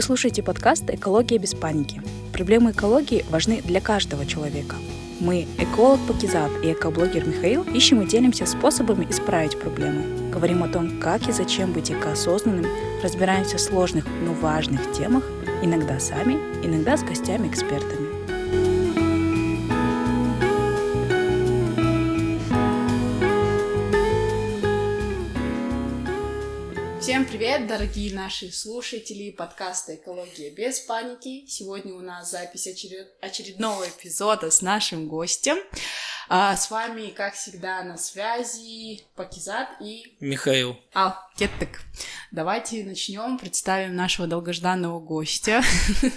Вы слушаете подкаст «Экология без паники». Проблемы экологии важны для каждого человека. Мы, эколог Пакизат и экоблогер Михаил, ищем и делимся способами исправить проблемы. Говорим о том, как и зачем быть экоосознанным, разбираемся в сложных, но важных темах, иногда сами, иногда с гостями-экспертами. Привет, дорогие наши слушатели подкаста «Экология без паники». Сегодня у нас запись очеред... очередного эпизода с нашим гостем. А, с вами, как всегда, на связи Пакизат и... Михаил. А, кеттек. Давайте начнем, представим нашего долгожданного гостя.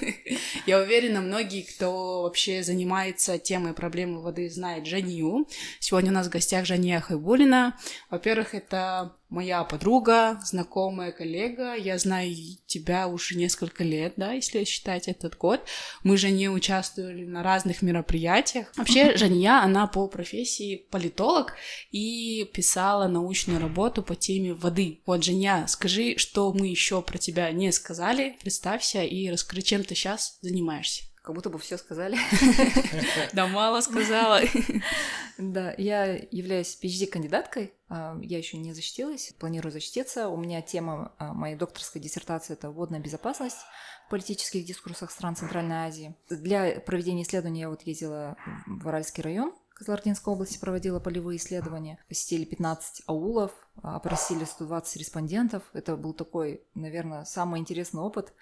Я уверена, многие, кто вообще занимается темой проблемы воды, знает Жанию. Сегодня у нас в гостях Жания Хайбулина. Во-первых, это моя подруга, знакомая коллега. Я знаю тебя уже несколько лет, да, если считать этот год. Мы же не участвовали на разных мероприятиях. Вообще, Жания, она по профессии политолог и писала научную работу по теме воды. Вот, Женя, скажи, что мы еще про тебя не сказали. Представься и расскажи, чем ты сейчас занимаешься. Как будто бы все сказали. Да, мало сказала. Да, я являюсь PhD-кандидаткой. А, я еще не защитилась, планирую защититься. У меня тема а, моей докторской диссертации – это водная безопасность в политических дискурсах стран Центральной Азии. Для проведения исследования я вот ездила в Уральский район, Кызылординской области проводила полевые исследования. Посетили 15 аулов, опросили 120 респондентов. Это был такой, наверное, самый интересный опыт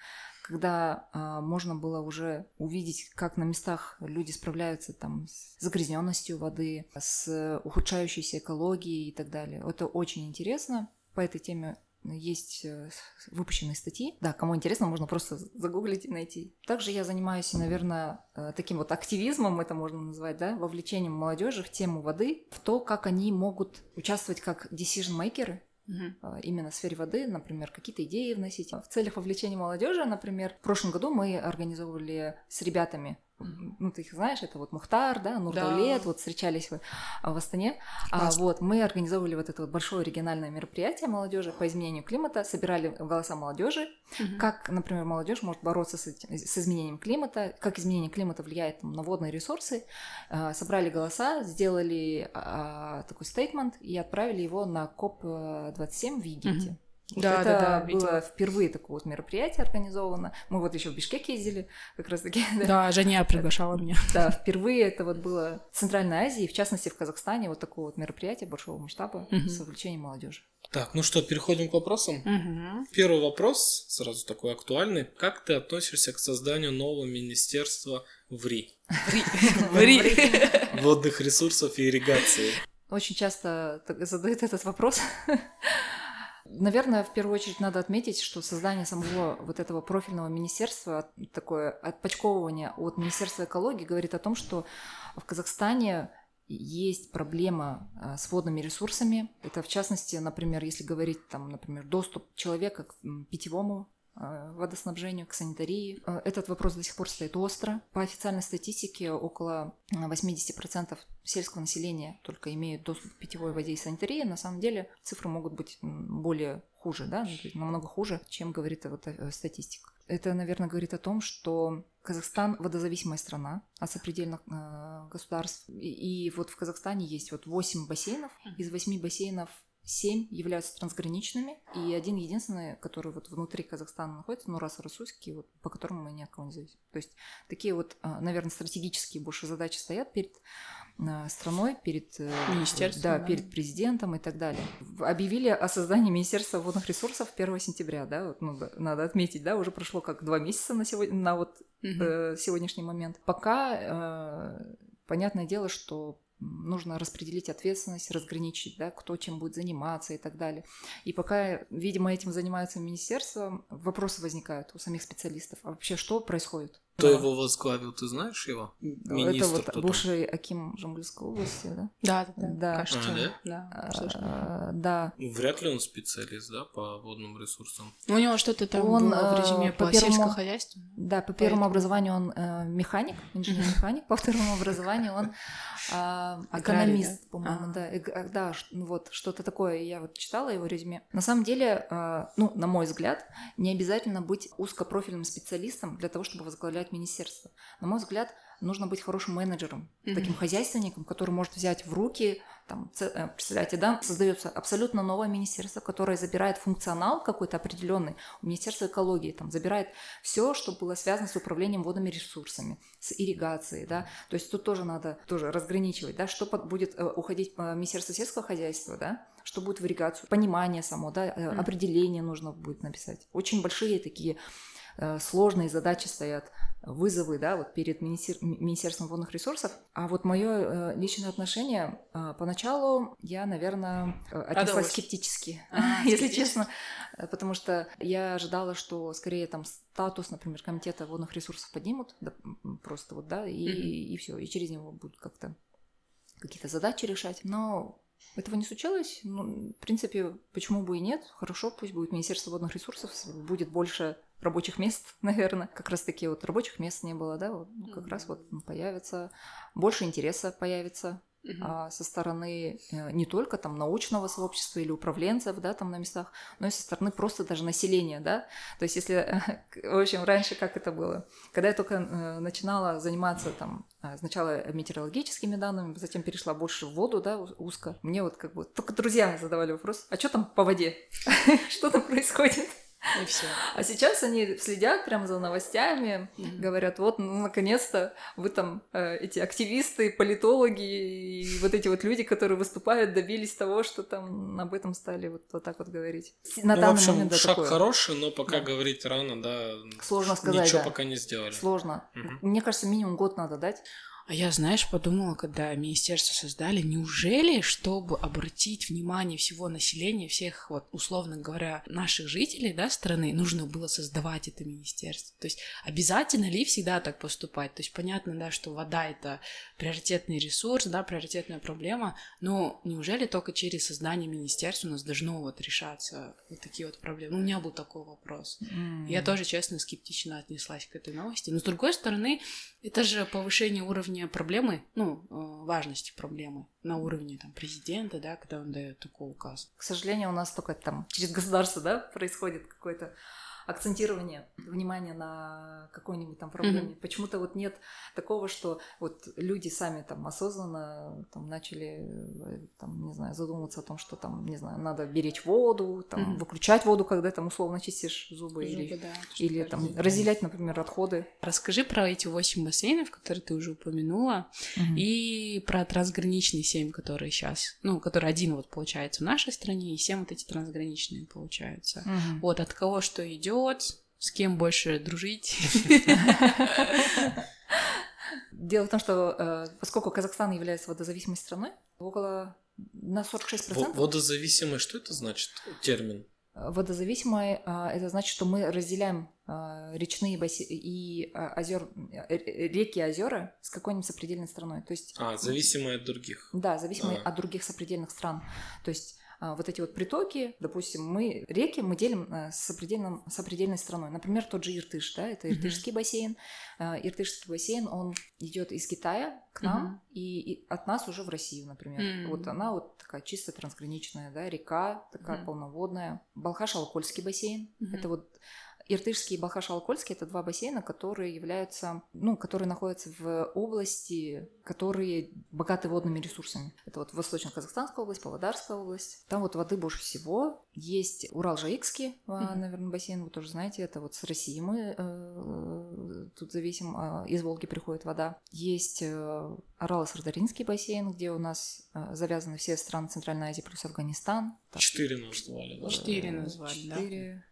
когда а, можно было уже увидеть, как на местах люди справляются там с загрязненностью воды, с ухудшающейся экологией и так далее. Это очень интересно. По этой теме есть э, выпущенные статьи. Да, кому интересно, можно просто загуглить и найти. Также я занимаюсь, наверное, э, таким вот активизмом, это можно назвать, да, вовлечением молодежи в тему воды, в то, как они могут участвовать как decision-makers Угу. Именно в сфере воды, например, какие-то идеи вносить. В целях вовлечения молодежи, например, в прошлом году мы организовывали с ребятами ну, ты их знаешь, это вот Мухтар, да, Нурдаулет, да. вот встречались в, в Астане. А, вот, мы организовывали вот это вот большое региональное мероприятие молодежи по изменению климата, собирали голоса молодежи, угу. как, например, молодежь может бороться с, этим, с изменением климата, как изменение климата влияет там, на водные ресурсы. А, собрали голоса, сделали а, такой statement и отправили его на COP-27 в Египте. Угу. Да, это да, да, было видела. впервые такое вот мероприятие организовано. Мы вот еще в Бишкеке ездили, как раз таки. Да, да Женя приглашала меня. Да, впервые это вот было в Центральной Азии, в частности в Казахстане, вот такое вот мероприятие большого масштаба угу. с вовлечением молодежи. Так, ну что, переходим к вопросам. Угу. Первый вопрос, сразу такой актуальный. Как ты относишься к созданию нового министерства в РИ? В РИ. Водных ресурсов и ирригации. Очень часто задают этот вопрос. Наверное, в первую очередь надо отметить, что создание самого вот этого профильного министерства, такое отпочковывание от Министерства экологии говорит о том, что в Казахстане есть проблема а, с водными ресурсами. Это в частности, например, если говорить там, например, доступ человека к питьевому водоснабжению, к санитарии. Э, этот вопрос до сих пор стоит остро. По официальной статистике около 80% сельского населения только имеют доступ к питьевой воде и санитарии. На самом деле цифры могут быть более хуже, да, намного хуже, чем говорит вот э, статистика. Это, наверное, говорит о том, что Казахстан водозависимая страна от сопредельных э, государств. И, и вот в Казахстане есть вот 8 бассейнов. Из 8 бассейнов Семь являются трансграничными, и один единственный, который вот внутри Казахстана находится, ну, раз Расуйский, вот, по которому мы ни от кого не зависим. То есть такие вот, а, наверное, стратегические больше задачи стоят перед а, страной, перед, э, Министерством, да, да, перед президентом и так далее. Объявили о создании Министерства водных ресурсов 1 сентября, да, вот, ну, надо отметить, да, уже прошло как два месяца на, сегодня, на вот угу. э, сегодняшний момент. Пока э, понятное дело, что нужно распределить ответственность, разграничить, да, кто чем будет заниматься и так далее. И пока, видимо, этим занимается министерство, вопросы возникают у самих специалистов. А вообще что происходит? Кто его возглавил, ты знаешь его? Министр Это вот бывший Аким Жамбульской области, да? Да, да, да. да. Кажется, а, да? Да, а, да. Вряд ли он специалист, да, по водным ресурсам. У него что-то там он, было в резюме по, по первому, хозяйству. Да, по первому образованию он э, механик, инженер-механик, по второму образованию он э, экономист, по-моему, да. Да, да, ну вот что-то такое, я вот читала его резюме. На самом деле, э, ну, на мой взгляд, не обязательно быть узкопрофильным специалистом для того, чтобы возглавлять министерство. На мой взгляд, нужно быть хорошим менеджером, mm-hmm. таким хозяйственником, который может взять в руки, там, э, представляете, да, создается абсолютно новое министерство, которое забирает функционал какой-то определенный, у Министерства экологии, там, забирает все, что было связано с управлением водными ресурсами, с ирригацией, да, то есть тут тоже надо тоже разграничивать, да, что будет э, уходить в Министерство сельского хозяйства, да, что будет в ирригацию, понимание само, да, mm-hmm. определение нужно будет написать. Очень большие такие сложные задачи стоят вызовы, да, вот перед министер... Министерством водных ресурсов. А вот мое э, личное отношение э, поначалу я, наверное, э, отнеслась скептически, а, если честно, э, потому что я ожидала, что скорее там статус, например, комитета водных ресурсов поднимут, да, просто вот, да, и, mm-hmm. и, и все, и через него будут как-то какие-то задачи решать. Но этого не случилось. Ну, в принципе, почему бы и нет? Хорошо, пусть будет Министерство водных ресурсов, будет больше рабочих мест, наверное. Как раз таки вот рабочих мест не было, да, вот, ну, как mm-hmm. раз вот появится, больше интереса появится Uh-huh. А, со стороны э, не только там научного сообщества или управленцев, да, там на местах, но и со стороны просто даже населения, да. То есть если, в общем, раньше как это было, когда я только э, начинала заниматься там а, сначала метеорологическими данными, затем перешла больше в воду, да, узко. Мне вот как бы только друзья задавали вопрос, а что там по воде, что там происходит? И все. А сейчас они следят прямо за новостями, mm-hmm. говорят, вот, ну, наконец-то вы там, э, эти активисты, политологи и вот эти вот люди, которые выступают, добились того, что там об этом стали вот, вот так вот говорить. На ну, данный в общем, момент, да, шаг такое. хороший, но пока да. говорить рано, да. Сложно сказать, Ничего да. пока не сделали. Сложно. Mm-hmm. Мне кажется, минимум год надо дать. А я, знаешь, подумала, когда министерство создали, неужели, чтобы обратить внимание всего населения, всех, вот, условно говоря, наших жителей, да, страны, нужно было создавать это министерство? То есть обязательно ли всегда так поступать? То есть понятно, да, что вода — это приоритетный ресурс, да, приоритетная проблема, но неужели только через создание министерства у нас должно вот решаться вот такие вот проблемы? Ну, у меня был такой вопрос. Mm. Я тоже, честно, скептично отнеслась к этой новости. Но, с другой стороны, это же повышение уровня проблемы, ну, э, важности проблемы на уровне там президента, да, когда он дает такой указ. К сожалению, у нас только там через государство, да, происходит какой-то акцентирование внимания на какой-нибудь там проблеме. Mm-hmm. Почему-то вот нет такого, что вот люди сами там осознанно там начали э, там, не знаю, задумываться о том, что там, не знаю, надо беречь воду, там, mm-hmm. выключать воду, когда там условно чистишь зубы, зубы или, да, или там разделять, например, отходы. Расскажи про эти восемь бассейнов, которые ты уже упомянула, mm-hmm. и про трансграничные семь, которые сейчас, ну, который один вот получается в нашей стране, и семь вот эти трансграничные получаются. Mm-hmm. Вот от кого что идет идет, с кем больше дружить. Дело в том, что э, поскольку Казахстан является водозависимой страной, около на 46%... Водозависимый, что это значит, термин? Водозависимые а, это значит, что мы разделяем а, речные бассейны и озер, э, реки и озера с какой-нибудь сопредельной страной. То есть, а, зависимые от других. Да, зависимые а. от других сопредельных стран. То есть вот эти вот притоки, допустим, мы реки мы делим э, с, сопредельным, с определенной страной. Например, тот же Иртыш, да, это Иртышский mm-hmm. бассейн. А, Иртышский бассейн, он идет из Китая к нам mm-hmm. и, и от нас уже в Россию, например. Mm-hmm. Вот она вот такая чисто трансграничная, да, река такая mm-hmm. полноводная. Балхаш-Алкольский бассейн, mm-hmm. это вот Иртышский и Балхаш-Алкольский – это два бассейна, которые являются, ну, которые находятся в области, которые богаты водными ресурсами. Это вот Восточно-Казахстанская область, Павлодарская область. Там вот воды больше всего. Есть Урал-Жаикский, mm-hmm. наверное, бассейн, вы тоже знаете, это вот с России мы э, тут зависим, э, из Волги приходит вода. Есть э, Арало-Сардаринский бассейн, где у нас э, завязаны все страны Центральной Азии плюс Афганистан. Четыре назвали, да? Четыре назвали, Четыре.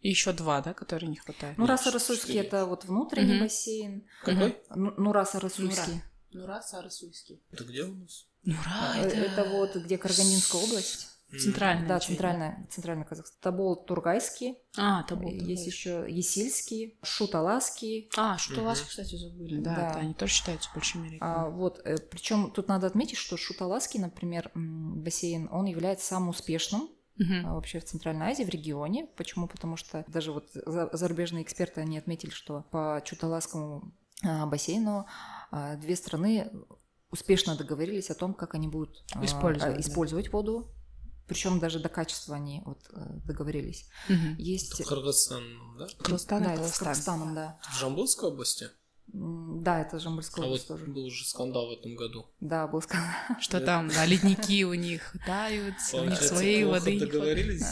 И еще два, да, которые не хватает. Ну, Раса Расульский это вот внутренний угу. бассейн. Какой? Ну, ну Раса Расульский. Нура Сарасуйский. Это где у нас? Нура, это... это вот где Карганинская область. Центральная. Да, центральная, центральный Казахстан. Табол Тургайский. А, Табол. Есть еще Есильский, Шуталаский. А, Шуталаски, угу. кстати, забыли. Да, да. Это они тоже считаются большими реками. А, вот, э, причем тут надо отметить, что Шуталаски, например, бассейн, он является самым успешным Uh-huh. вообще в Центральной Азии, в регионе. Почему? Потому что даже вот зарубежные эксперты, они отметили, что по Чуталасскому а, бассейну а, две страны успешно договорились о том, как они будут использовать, использовать воду причем даже до качества они вот э, договорились. Угу. Есть... Кыргызстан, да? Кыргызстан, да, это с Кыргызстаном, да. В Жамбылской области? Да, это Жамбылская а область вот тоже. был уже скандал в этом году. Да, был скандал. Что там, да, ледники у них тают, у них своей воды договорились.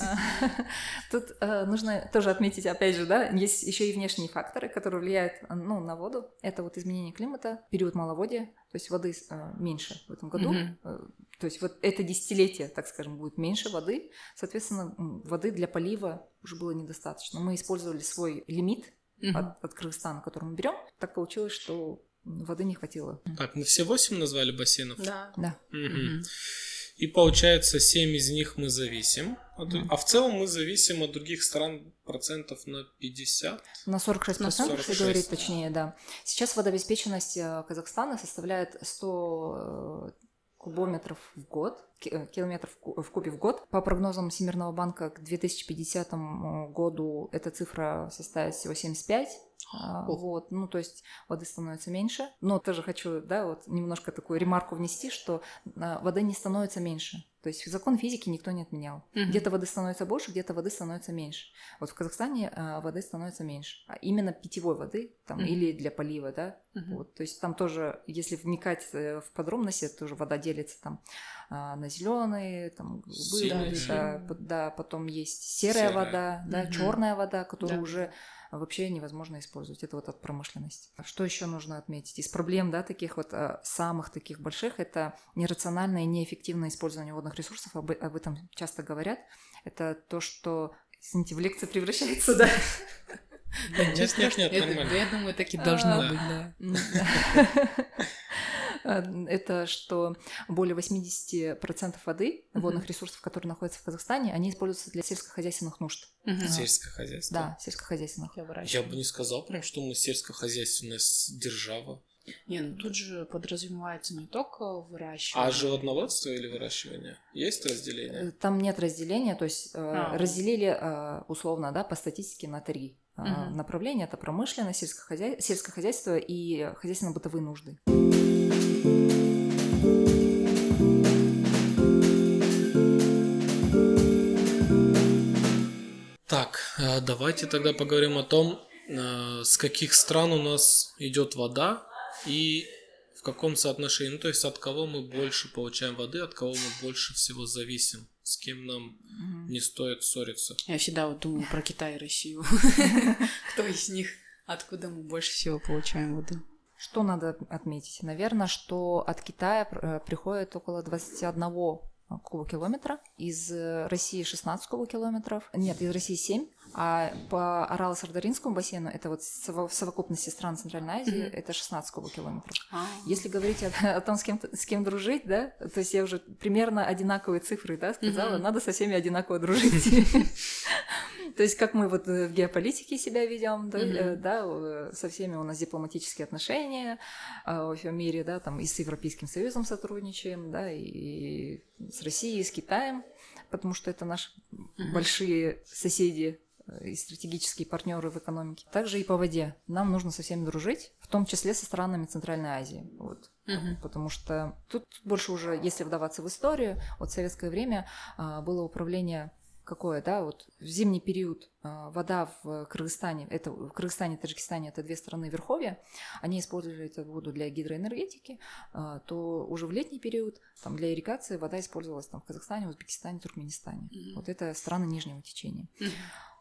Тут э, нужно тоже отметить, опять же, да, есть еще и внешние факторы, которые влияют ну, на воду. Это вот изменение климата, период маловодья, то есть воды э, меньше в этом году. Э, то есть вот это десятилетие, так скажем, будет меньше воды. Соответственно, воды для полива уже было недостаточно. Мы использовали свой лимит угу. от, от Кыргызстана, который мы берем. Так получилось, что воды не хватило. Так, мы все восемь назвали бассейнов? Да. Да. Угу. Угу. И получается, семь из них мы зависим. От... Mm. А в целом мы зависим от других стран процентов на 50? На 46 процентов, если говорить точнее, да. Сейчас водообеспеченность э, Казахстана составляет 100 э, кубометров в год, э, километров в кубе в год. По прогнозам Всемирного банка к 2050 году эта цифра составит всего 75 а, вот, ну, то есть воды становится меньше. Но тоже хочу, да, вот немножко такую ремарку внести, что а, воды не становится меньше. То есть закон физики никто не отменял. Угу. Где-то воды становится больше, где-то воды становится меньше. Вот в Казахстане а, воды становится меньше. А именно питьевой воды там, угу. или для полива, да. Угу. Вот, то есть там тоже, если вникать э, в подробности, тоже вода делится там на зеленые, там голубые, да, да, да, потом есть серая, серая. вода, да, угу. черная вода, которая да. уже вообще невозможно использовать. Это вот от промышленности. Что еще нужно отметить? Из проблем, да, таких вот а, самых таких больших, это нерациональное и неэффективное использование водных ресурсов. Об, об этом часто говорят. Это то, что, извините, в лекции превращается, да? Нет, нет, нет, нормально. Я думаю, так и должно быть, да. Э, это что более 80% воды, водных ресурсов, которые находятся в Казахстане, они используются для сельскохозяйственных нужд. Сельскохозяйство? Да, сельскохозяйственных. Я бы не сказал прям, что мы сельскохозяйственная держава. Не, ну тут же подразумевается не только выращивание. А животноводство или выращивание? Есть разделение? Э, там нет разделения, то есть э, а. разделили условно, да, по статистике на три угу. направления. Это промышленность, сельскохозяй... сельскохозяйство и хозяйственно-бытовые нужды. Так, э, давайте тогда поговорим о том, э, с каких стран у нас идет вода и в каком соотношении. Ну, то есть от кого мы больше получаем воды, от кого мы больше всего зависим, с кем нам угу. не стоит ссориться. Я всегда вот думаю про Китай и Россию. Кто из них, откуда мы больше всего получаем воды? Что надо отметить? Наверное, что от Китая э, приходит около 21 кубокилометра, из э, России 16 кубокилометров, нет, из России 7, а по Арало-Сардаринскому бассейну, это вот в совокупности стран Центральной Азии, mm-hmm. это 16 кубокилометров. Ah. Если говорить о, о том, с кем, с кем дружить, да, то есть я уже примерно одинаковые цифры, да, сказала, mm-hmm. надо со всеми одинаково дружить. То есть как мы вот в геополитике себя ведем, да, со всеми у нас дипломатические отношения а, во всем мире, да, там и с Европейским Союзом сотрудничаем, да, и с Россией, и с Китаем, потому что это наши большие соседи и стратегические партнеры в экономике. Также и по воде. Нам нужно со всеми дружить, в том числе со странами Центральной Азии. Вот. Угу. Потому что тут больше уже, если вдаваться в историю, вот в советское время а, было управление какое, да, вот в зимний период а, вода в Кыргызстане, это в Кыргызстане и Таджикистане, это две страны Верховья, они использовали эту воду для гидроэнергетики, а, то уже в летний период там для ирригации вода использовалась там в Казахстане, Узбекистане, Туркменистане. Mm-hmm. Вот это страны нижнего течения. Mm-hmm.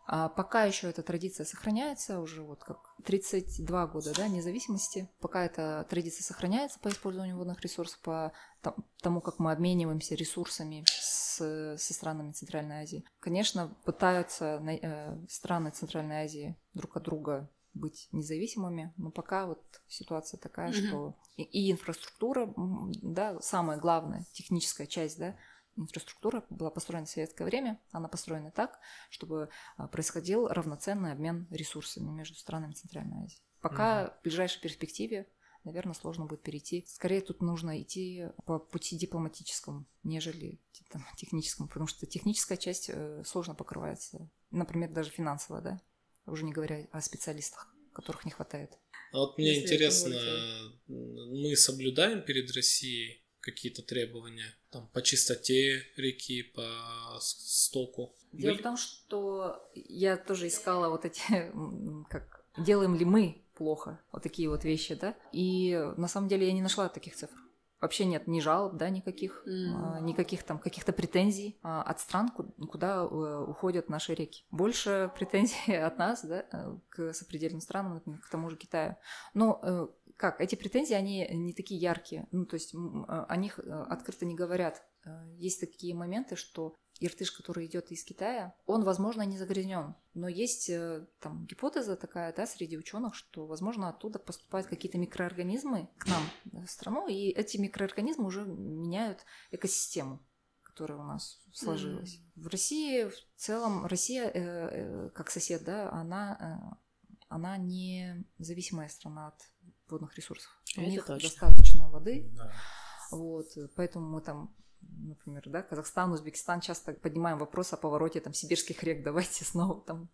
А пока еще эта традиция сохраняется, уже вот как 32 года да, независимости, пока эта традиция сохраняется по использованию водных ресурсов, по тому, как мы обмениваемся ресурсами с, со странами Центральной Азии. Конечно, пытаются э, страны Центральной Азии друг от друга быть независимыми, но пока вот ситуация такая, mm-hmm. что и, и инфраструктура, да, самая главная техническая часть, да, инфраструктура была построена в советское время, она построена так, чтобы а, происходил равноценный обмен ресурсами между странами Центральной Азии. Пока угу. в ближайшей перспективе наверное, сложно будет перейти. Скорее тут нужно идти по пути дипломатическому, нежели там, техническому, потому что техническая часть э, сложно покрывается, например, даже финансово, да, уже не говоря о специалистах, которых не хватает. А вот мне Если интересно, мы соблюдаем перед Россией какие-то требования там, по чистоте реки, по стоку? Дело Были? в том, что я тоже искала вот эти, как делаем ли мы плохо. Вот такие вот вещи, да. И на самом деле я не нашла таких цифр. Вообще нет ни жалоб, да, никаких, mm. никаких там каких-то претензий а, от стран, куда э, уходят наши реки. Больше претензий от нас, да, э, к сопредельным странам, например, к тому же Китаю. Но э, как, эти претензии, они не такие яркие, ну, то есть о них открыто не говорят. Есть такие моменты, что иртыш, который идет из Китая, он, возможно, не загрязнен. Но есть э, там гипотеза такая, да, среди ученых, что, возможно, оттуда поступают какие-то микроорганизмы к нам в страну, и эти микроорганизмы уже меняют экосистему которая у нас сложилась. Mm. В России в целом Россия э, э, как сосед, да, она э, она не зависимая страна от водных ресурсов. У Это них точно. достаточно воды. Да. Вот, поэтому мы там например, да, Казахстан, Узбекистан часто поднимаем вопрос о повороте там сибирских рек, давайте снова там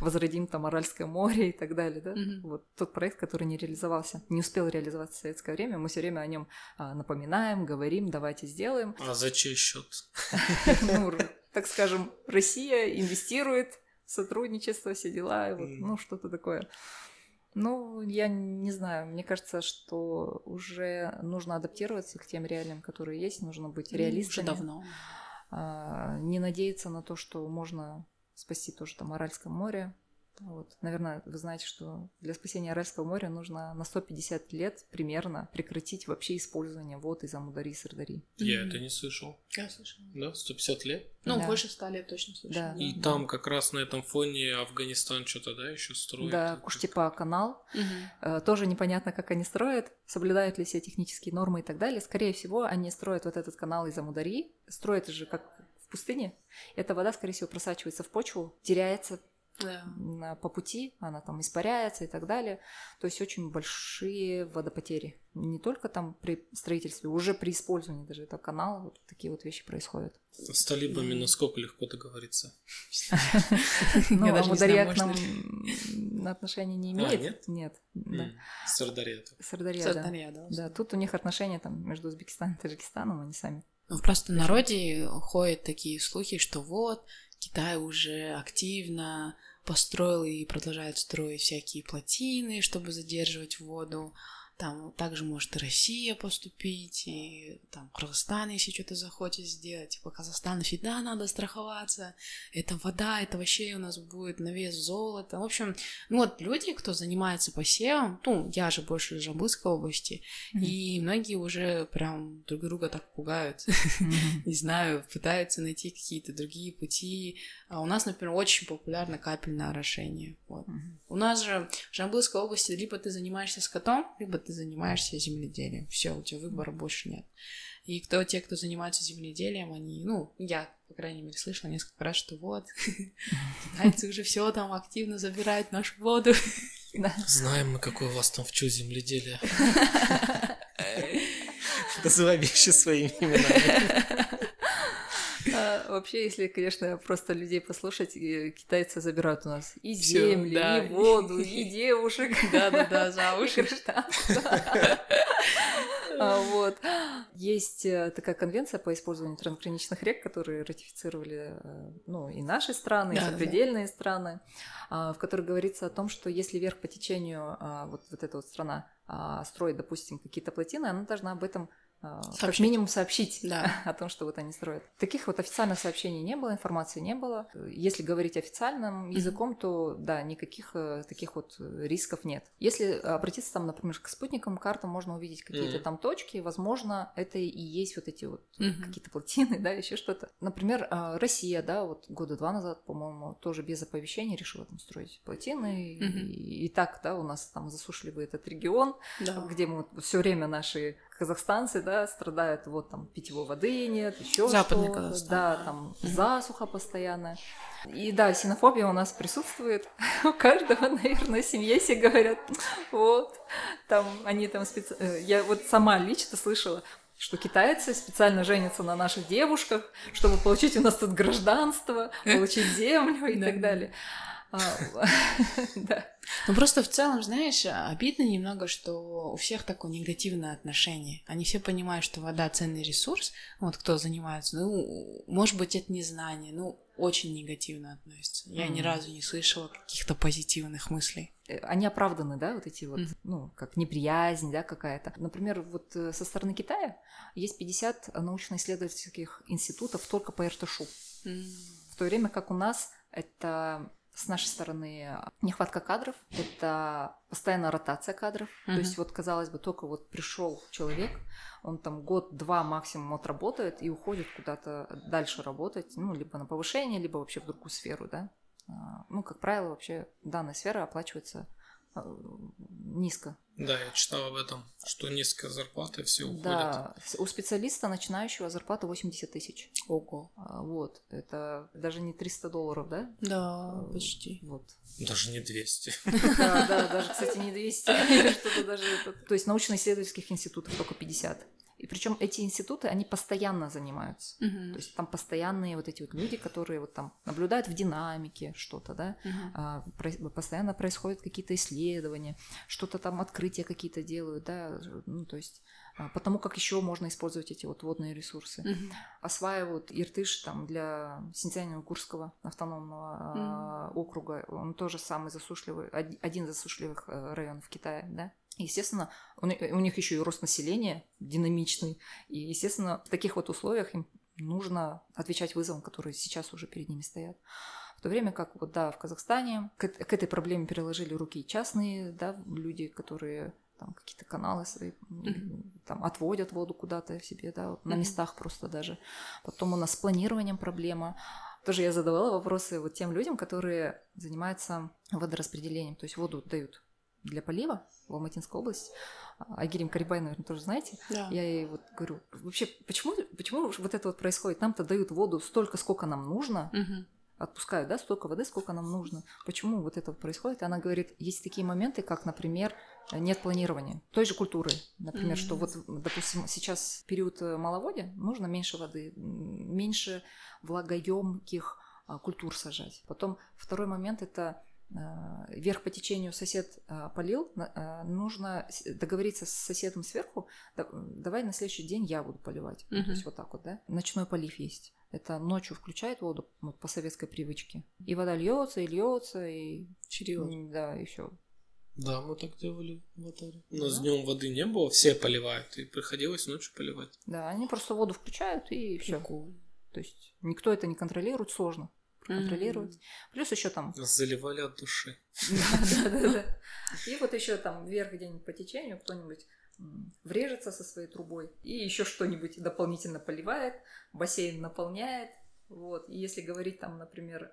возродим там Аральское море и так далее, да. Mm-hmm. Вот тот проект, который не реализовался, не успел реализоваться в советское время, мы все время о нем а, напоминаем, говорим, давайте сделаем. А за чей счет? Ну, так скажем, Россия инвестирует, сотрудничество, все дела, ну что-то такое. Ну, я не знаю. Мне кажется, что уже нужно адаптироваться к тем реалиям, которые есть. Нужно быть реалистами. Уже давно. А, не надеяться на то, что можно спасти тоже там Аральское море, вот. Наверное, вы знаете, что для спасения Аральского моря нужно на 150 лет примерно прекратить вообще использование вод из Амудари и Сардари. Я mm-hmm. это не слышал. Я слышал. Да, 150 лет? Ну, да. больше 100 лет точно слышал. Да, и да, там да. как раз на этом фоне Афганистан что-то, да, еще строит? Да, Куштипа канал. Mm-hmm. Тоже непонятно, как они строят, соблюдают ли все технические нормы и так далее. Скорее всего, они строят вот этот канал из Амудари. Строят же как в пустыне. Эта вода, скорее всего, просачивается в почву, теряется да. по пути, она там испаряется и так далее. То есть очень большие водопотери. Не только там при строительстве, уже при использовании даже этого канала вот такие вот вещи происходят. С талибами насколько легко договориться? Ну, а Мударья к нам отношения не а, имеет. Нет? Нет. Сардария. Сардария, да. Да, тут у них отношения там между Узбекистаном и Таджикистаном, они сами ну, просто в народе ходят такие слухи, что вот, Китай уже активно построил и продолжает строить всякие плотины, чтобы задерживать воду. Там также может и Россия поступить, и там Казахстан, если что-то захочет сделать. Типа Казахстан всегда надо страховаться. Это вода, это вообще у нас будет на вес золота. В общем, ну вот люди, кто занимается посевом, ну, я же больше из Жамбылской области, mm-hmm. и многие уже прям друг друга так пугают. Mm-hmm. Не знаю, пытаются найти какие-то другие пути. А у нас, например, очень популярно капельное орошение. Вот. Mm-hmm. У нас же в Жамбылской области либо ты занимаешься скотом, либо ты занимаешься земледелием. Все, у тебя выбора больше нет. И кто, те, кто занимается земледелием, они, ну, я, по крайней мере, слышала несколько раз, что вот, китайцы уже все там активно забирают нашу воду. Знаем мы, какое у вас там в чу земледелие. Называй вещи своими именами. А, вообще, если, конечно, просто людей послушать, китайцы забирают у нас и земли, и воду, и девушек. Да-да-да, за уши. А, вот. Есть э, такая конвенция по использованию трансграничных рек, которые ратифицировали э, ну, и наши страны, и сопредельные страны, а, в которой говорится о том, что если вверх по течению вот, вот эта вот страна строит, допустим, какие-то плотины, она должна об этом сообщить. как минимум сообщить да. о том, что вот они строят. Таких вот официальных сообщений не было, информации не было. Если говорить официальным mm-hmm. языком, то да, никаких э, таких вот рисков нет. Если обратиться там, например, к спутникам, картам, можно увидеть какие-то mm-hmm. там точки, возможно, это и есть вот эти вот mm-hmm. какие-то плотины, да, еще что-то. Например, а, Россия, да, вот года два назад, по-моему, тоже без оповещения решила там строить плотины, mm-hmm. и, и так, да, у нас там засушливый этот регион, да. где мы все время наши казахстанцы, да, страдают, вот там питьевой воды нет, еще что-то, да, там засуха постоянная. И да, синофобия у нас присутствует. У каждого, наверное, в семье все говорят, вот, там они там специ... Э, я вот сама лично слышала, что китайцы специально женятся на наших девушках, чтобы получить у нас тут гражданство, получить землю и так далее. А. Ну просто в целом, знаешь, обидно немного, что у всех такое негативное отношение. Они все понимают, что вода ценный ресурс. Вот кто занимается, ну, может быть, это незнание, ну, очень негативно относится. Я ни разу не слышала каких-то позитивных мыслей. Э, они оправданы, да, вот эти вот, mm-hmm. ну, как неприязнь, да, какая-то. Например, вот э, со стороны Китая есть 50 научно-исследовательских институтов только по Иртышу. Mm-hmm. В то время как у нас это с нашей стороны нехватка кадров, это постоянная ротация кадров. Uh-huh. То есть вот казалось бы только вот пришел человек, он там год-два максимум отработает и уходит куда-то дальше работать, ну либо на повышение, либо вообще в другую сферу, да. А, ну как правило вообще данная сфера оплачивается низко. Да, я читал об этом, что низкая зарплата, все уходит. Да, у специалиста начинающего зарплата 80 тысяч. Ого. А, вот, это даже не 300 долларов, да? Да, а, почти. Вот. Даже не 200. Да, да, даже, кстати, не 200. Что-то даже... То есть научно-исследовательских институтов только 50. И причем эти институты, они постоянно занимаются. Uh-huh. То есть там постоянные вот эти вот люди, которые вот там наблюдают в динамике что-то, да, uh-huh. а, про- постоянно происходят какие-то исследования, что-то там открытия какие-то делают, да, ну то есть а, потому как еще можно использовать эти вот водные ресурсы. Uh-huh. Осваивают Иртыш там для Синьцзяня-Курского автономного uh-huh. округа, он тоже самый засушливый, один из засушливых э, районов Китая, да. Естественно, у них еще и рост населения динамичный. И, естественно, в таких вот условиях им нужно отвечать вызовам, которые сейчас уже перед ними стоят. В то время как вот, да, в Казахстане к, к этой проблеме переложили руки частные да, люди, которые там какие-то каналы свои mm-hmm. там отводят воду куда-то себе, да, mm-hmm. на местах просто даже. Потом у нас с планированием проблема. Тоже я задавала вопросы вот тем людям, которые занимаются водораспределением, то есть воду дают для полива в Алматинской области. Агирим Карибай, наверное, тоже знаете. Да. Я ей вот говорю, вообще, почему, почему вот это вот происходит? Нам-то дают воду столько, сколько нам нужно, угу. отпускают, да, столько воды, сколько нам нужно. Почему вот это вот происходит? И она говорит, есть такие моменты, как, например, нет планирования той же культуры. Например, mm что вот, допустим, сейчас период маловодья, нужно меньше воды, меньше влагоемких а, культур сажать. Потом второй момент – это Э, вверх по течению сосед э, полил, э, нужно договориться с соседом сверху, давай на следующий день я буду поливать. Uh-huh. То есть вот так вот, да. Ночной полив есть. Это ночью включает воду вот, по советской привычке. И вода льется, и льется, и... Чирила. Да, еще. Да, мы так делали в Атаре. Но да? днем воды не было, все поливают, и приходилось ночью поливать. Да, они просто воду включают, и все. То есть никто это не контролирует, сложно контролировать. Mm-hmm. Плюс еще там... Заливали от души. Да-да-да. И вот еще там вверх где-нибудь по течению кто-нибудь врежется со своей трубой и еще что-нибудь дополнительно поливает, бассейн наполняет. Вот. И если говорить там, например,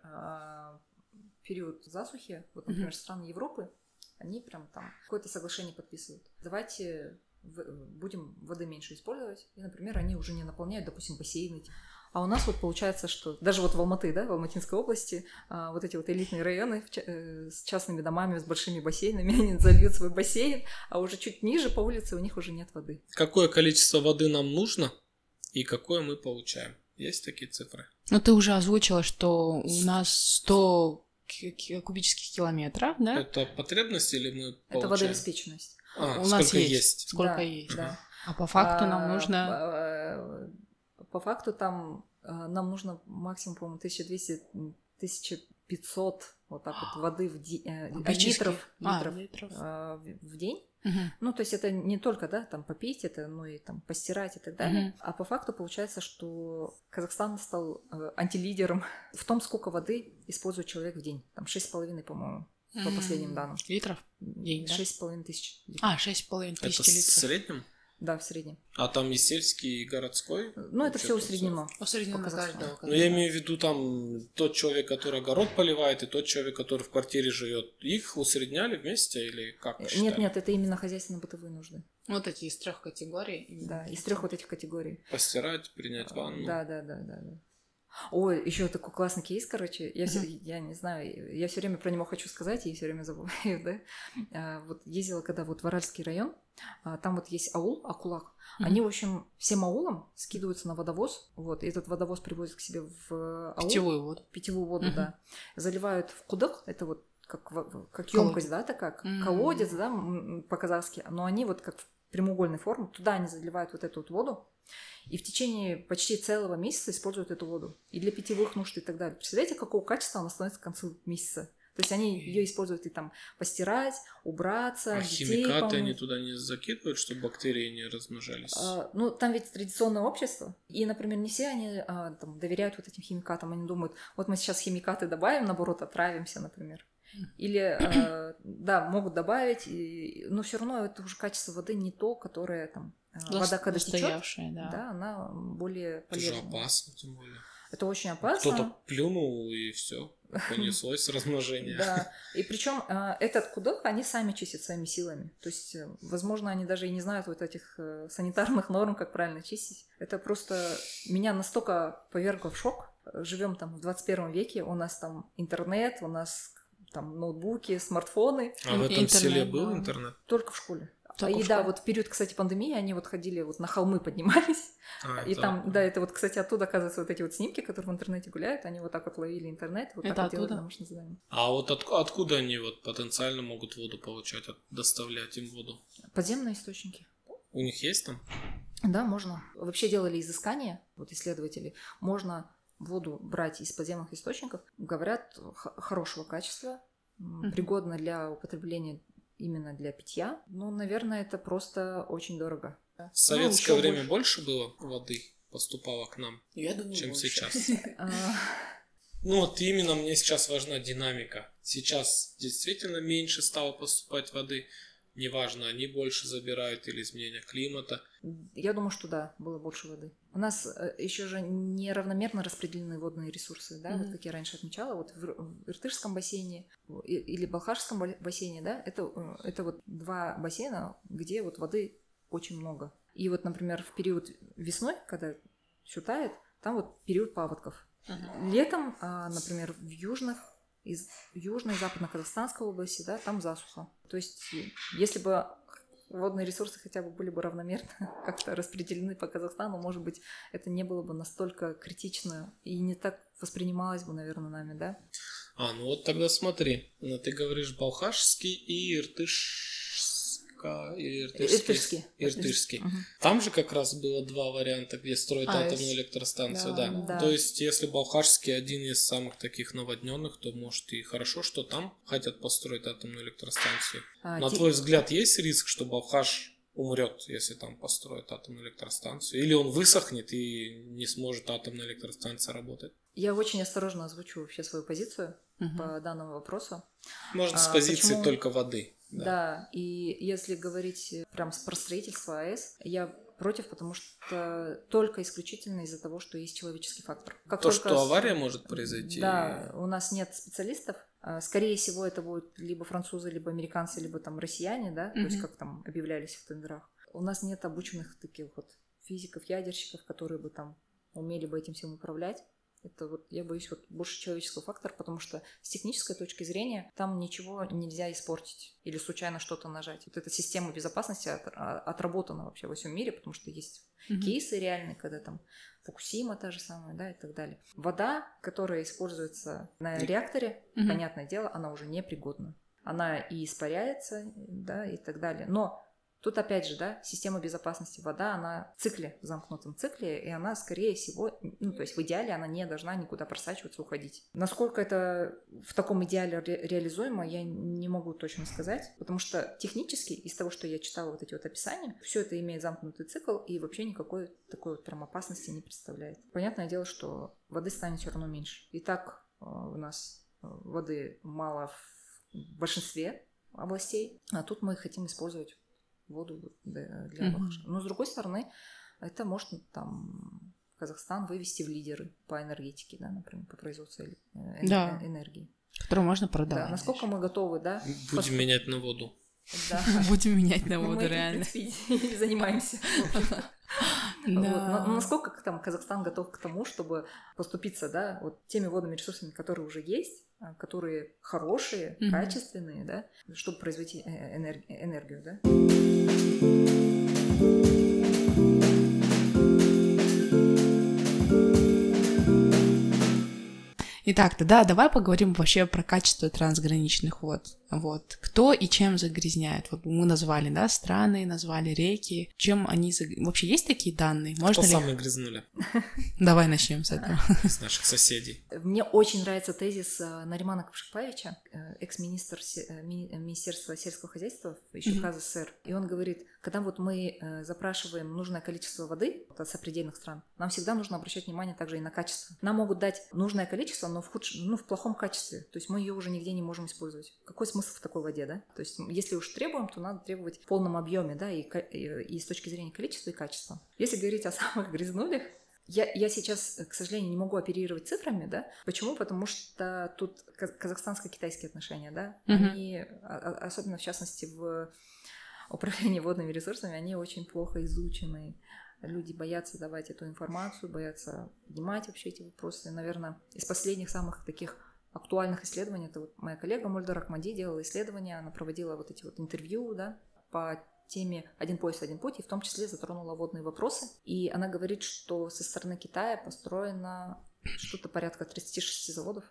период засухи, вот, например, страны Европы, они прям там какое-то соглашение подписывают. Давайте будем воды меньше использовать. И, например, они уже не наполняют, допустим, бассейны. А у нас вот получается, что даже вот в Алматы, да, в Алматинской области, а, вот эти вот элитные районы э, с частными домами, с большими бассейнами, они зальют свой бассейн, а уже чуть ниже по улице у них уже нет воды. Какое количество воды нам нужно и какое мы получаем? Есть такие цифры? Ну, ты уже озвучила, что у нас 100 кубических километров, да? Это потребность или мы получаем? Это водообеспеченность. А, у нас есть. есть. Сколько да, есть. Да. А по факту а, нам нужно... А, по факту там э, нам нужно максимум, по-моему, 1200, 1500 вот так вот воды в день, э, литров, а, литров, литров. Э, в день. Угу. Ну, то есть это не только, да, там попить это, ну и там постирать и так далее. Угу. А по факту получается, что Казахстан стал э, антилидером в том, сколько воды использует человек в день. Там 6,5, по-моему, по последним данным. Литров? День, да? 6,5 тысяч. Литров. А, 6,5 тысяч это литров. в среднем? Да, в среднем. А там и сельский, и городской? Ну, это все усреднено. Усреднено каждого. Ну, я имею в виду там тот человек, который огород поливает, и тот человек, который в квартире живет. Их усредняли вместе или как? Нет, нет, это именно хозяйственно-бытовые нужды. Вот эти из трех категорий. Да, из трех вот этих категорий. Постирать, принять ванну. Да, да, да, да, да. Ой, еще такой классный кейс, короче. Я, все, я не знаю, я все время про него хочу сказать, и все время забываю, да. А, вот ездила когда вот в Аральский район, а, там вот есть аул, Акулак. Mm-hmm. Они, в общем, всем аулам скидываются на водовоз, вот, и этот водовоз привозят к себе в аул. Питьевую воду. Питьевую воду, mm-hmm. да. Заливают в кудок, это вот как, как емкость, да, такая, mm-hmm. колодец, да, по-казахски, но они вот как в прямоугольной формы, туда они заливают вот эту вот воду, и в течение почти целого месяца используют эту воду. И для питьевых нужд и так далее. Представляете, какого качества она становится к концу месяца? То есть они ее используют и там постирать, убраться, а химикаты помыть. они туда не закидывают, чтобы бактерии не размножались? А, ну, там ведь традиционное общество, и, например, не все они а, там, доверяют вот этим химикатам, они думают, вот мы сейчас химикаты добавим, наоборот, отравимся, например. Или, э, да, могут добавить, и, но все равно это уже качество воды не то, которое там вода, когда течет, да. да, она более полезная. Это же опасно, тем более. Это очень опасно. Кто-то плюнул и все, понеслось размножение. Да, и причем э, этот кудок они сами чистят своими силами. То есть, э, возможно, они даже и не знают вот этих э, санитарных норм, как правильно чистить. Это просто меня настолько повергло в шок. Живем там в 21 веке, у нас там интернет, у нас там ноутбуки, смартфоны. А в этом интернет, селе был интернет? Только в школе. Только и в да, вот в период, кстати, пандемии они вот ходили вот на холмы поднимались. А, и это... там, да, это вот, кстати, оттуда, оказывается, вот эти вот снимки, которые в интернете гуляют, они вот так вот ловили интернет, вот это так вот делали домашнее задание. А вот от, откуда они вот потенциально могут воду получать, от, доставлять им воду? Подземные источники. У них есть там? Да, можно. Вообще делали изыскания, вот исследователи, можно воду брать из подземных источников, говорят, хорошего качества, mm-hmm. пригодна для употребления именно для питья. Ну, наверное, это просто очень дорого. В советское ну, время больше. больше было воды поступало к нам, Я думаю, чем больше. сейчас. А. Ну вот именно мне сейчас важна динамика. Сейчас действительно меньше стало поступать воды неважно, они больше забирают или изменение климата. Я думаю, что да, было больше воды. У нас э, еще же неравномерно распределены водные ресурсы, да, mm-hmm. вот как я раньше отмечала, вот в Иртышском бассейне или Балхашском бассейне, да, это, э, это вот два бассейна, где вот воды очень много. И вот, например, в период весной, когда все тает, там вот период паводков. Uh-huh. Летом, а, например, в южных из южной западно-казахстанской области, да, там засуха. То есть, если бы водные ресурсы хотя бы были бы равномерно как-то распределены по Казахстану, может быть, это не было бы настолько критично и не так воспринималось бы, наверное, нами, да? А, ну вот тогда смотри, ты говоришь балхашский и иртыш Или Иртышский. Иртышский. Иртышский. Угу. Там же как раз было два варианта, где строят а, атомную электростанцию, да, да. да. То есть, если Балхашский один из самых таких наводненных, то может и хорошо, что там хотят построить атомную электростанцию. А, На ти... твой взгляд, есть риск, что Балхаш умрет, если там построят атомную электростанцию? Или он высохнет и не сможет атомная электростанция работать? Я очень осторожно озвучу вообще свою позицию угу. по данному вопросу. Может, с а, позиции почему... только воды. Да. да, и если говорить прям про строительство АЭС, я против, потому что только исключительно из-за того, что есть человеческий фактор. Как То, что авария может произойти. Да, у нас нет специалистов. А, скорее всего, это будут либо французы, либо американцы, либо там россияне, да, mm-hmm. то есть как там объявлялись в тендерах. У нас нет обученных таких вот физиков, ядерщиков, которые бы там умели бы этим всем управлять. Это вот, я боюсь, вот больше человеческого фактора, потому что с технической точки зрения там ничего нельзя испортить или случайно что-то нажать. Вот эта система безопасности от, а, отработана вообще во всем мире, потому что есть mm-hmm. кейсы реальные, когда там Фукусима та же самая, да, и так далее. Вода, которая используется на реакторе, mm-hmm. понятное дело, она уже непригодна. Она и испаряется, да, и так далее. Но Тут опять же, да, система безопасности вода, она в цикле, в замкнутом цикле, и она, скорее всего, ну, то есть в идеале она не должна никуда просачиваться, уходить. Насколько это в таком идеале ре- реализуемо, я не могу точно сказать, потому что технически, из того, что я читала вот эти вот описания, все это имеет замкнутый цикл и вообще никакой такой вот прям опасности не представляет. Понятное дело, что воды станет все равно меньше. И так э, у нас э, воды мало в большинстве областей, а тут мы хотим использовать воду для mm-hmm. Но с другой стороны, это может там Казахстан вывести в лидеры по энергетике, да, например, по производству э, да. энергии. Которую можно продавать. Да, насколько мы готовы, да? Будем Пос... менять на воду. Да. Будем менять на воду, Мы, реально. и занимаемся. Да. Насколько там Казахстан готов к тому, чтобы поступиться, да, вот теми водными ресурсами, которые уже есть, которые хорошие, Мгм. качественные, да, чтобы производить э, энер- энергию, да. Итак, тогда давай поговорим вообще про качество трансграничных вод. Вот. Кто и чем загрязняет? Вот мы назвали, да, страны, назвали реки. Чем они... заг- Вообще есть такие данные? Кто Можно ли... самый грязнули Давай начнем с этого. из наших соседей? Мне очень нравится тезис э, Наримана Капшикпаевича, э, экс-министр э, ми- Министерства сельского хозяйства, еще. КЗСР. И он говорит, когда вот мы запрашиваем нужное количество воды от сопредельных стран, нам всегда нужно обращать внимание также и на качество. Нам могут дать нужное количество, но в, худш... ну, в плохом качестве. То есть мы ее уже нигде не можем использовать. Какой смысл в такой воде, да? То есть если уж требуем, то надо требовать в полном объеме, да, и, и- и с точки зрения количества и качества. Если говорить о самых грязнулях, я, я сейчас, к сожалению, не могу оперировать цифрами, да? Почему? Потому что тут каз- казахстанско-китайские отношения, да? Мгм. Они, а- а- особенно в частности в управлении водными ресурсами, они очень плохо изучены. Люди боятся давать эту информацию, боятся поднимать вообще эти вопросы. Наверное, из последних самых таких актуальных исследований, это вот моя коллега Мульдер Ахмади делала исследования, она проводила вот эти вот интервью, да, по теме «Один пояс, один путь», и в том числе затронула водные вопросы. И она говорит, что со стороны Китая построено что-то порядка 36 заводов.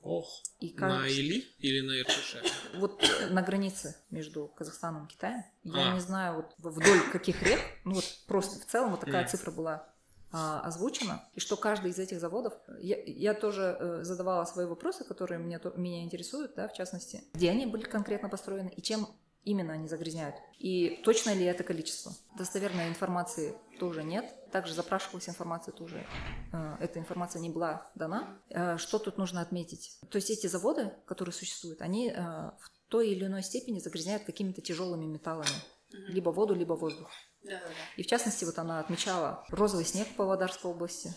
Ох, И на кажется, Или или на Иртыше? вот э, на границе между Казахстаном и Китаем. Я А. не знаю, вот вдоль каких рек, ну вот просто в целом вот такая Мгм. цифра была а, озвучена, и что каждый из этих заводов, я, я тоже э, задавала свои вопросы, которые меня, меня интересуют, да, в частности, где они были конкретно построены и чем именно они загрязняют. И точно ли это количество? Достоверной информации тоже нет. Также запрашивалась информация тоже. э, Эта информация не была дана. Э, Что тут нужно отметить? То есть эти заводы, которые существуют, они в той или иной степени загрязняют какими-то тяжелыми металлами. Либо воду, либо воздух. И в частности, вот она отмечала розовый снег в Павлодарской области,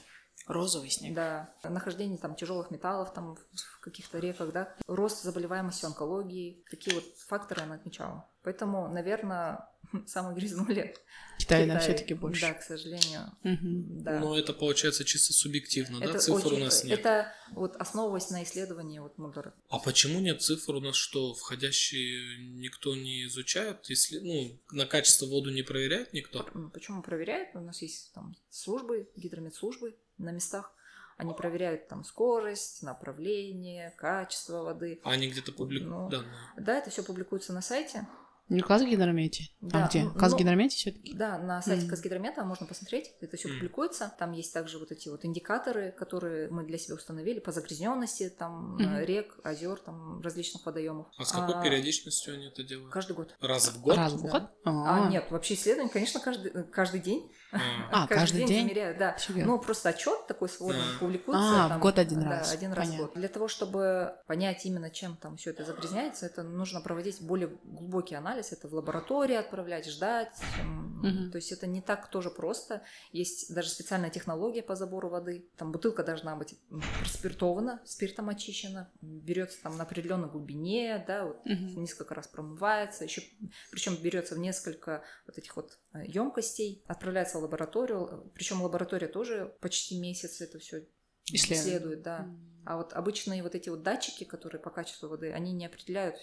Розовый снег. да, нахождение там тяжелых металлов там в каких-то реках, да, рост заболеваемости онкологии, такие вот факторы она отмечала. Поэтому, наверное, самые грязнули. Китай, да, Китай. все-таки больше. Да, к сожалению, Мгм. да. Но это получается чисто субъективно, да? это Цифр очень- у нас нет. Это вот основываясь на исследовании вот Муллера. А почему нет цифр у нас что, входящие никто не изучает? Если, ну, на качество воду не проверяет никто? Почему проверяют? У нас есть там службы, гидрометслужбы на местах. Они проверяют там скорость, направление, качество воды. А они где-то публикуют Ну, данные? Да, это все публикуется на сайте. Не Казгидромете? Да, а где? ну, В Казгидромете все-таки? Да, на сайте Мгм. Казгидромета можно посмотреть, это все публикуется. Там есть также вот эти вот индикаторы, которые мы для себя установили по загрязненности там э, рек, озер, там различных водоемов. А с какой периодичностью они это делают? Каждый год. Раз в год? Раз в Да. год? А, нет, вообще исследование, конечно, каждый, э, каждый день. А, А, каждый день? замеряют, да. Офигеть. Ну, просто отчет такой сводный А. публикуется. А, в там, год один да, раз. один раз в Понятно. год. Для того, чтобы понять именно, чем там все это загрязняется, это нужно проводить более глубокий анализ. Это в лаборатории отправлять, ждать. м, Мгм. То есть это не так тоже просто. Есть даже специальная технология по забору воды. Там бутылка должна быть проспиртована, спиртом очищена, берется там на определенной глубине, да, вот Мгм. несколько раз промывается, еще причем берется в несколько вот этих вот емкостей, отправляется в лабораторию, причем лаборатория тоже почти месяц это все Исследует. исследует, да. А вот обычные вот эти вот датчики, которые по качеству воды, они не определяют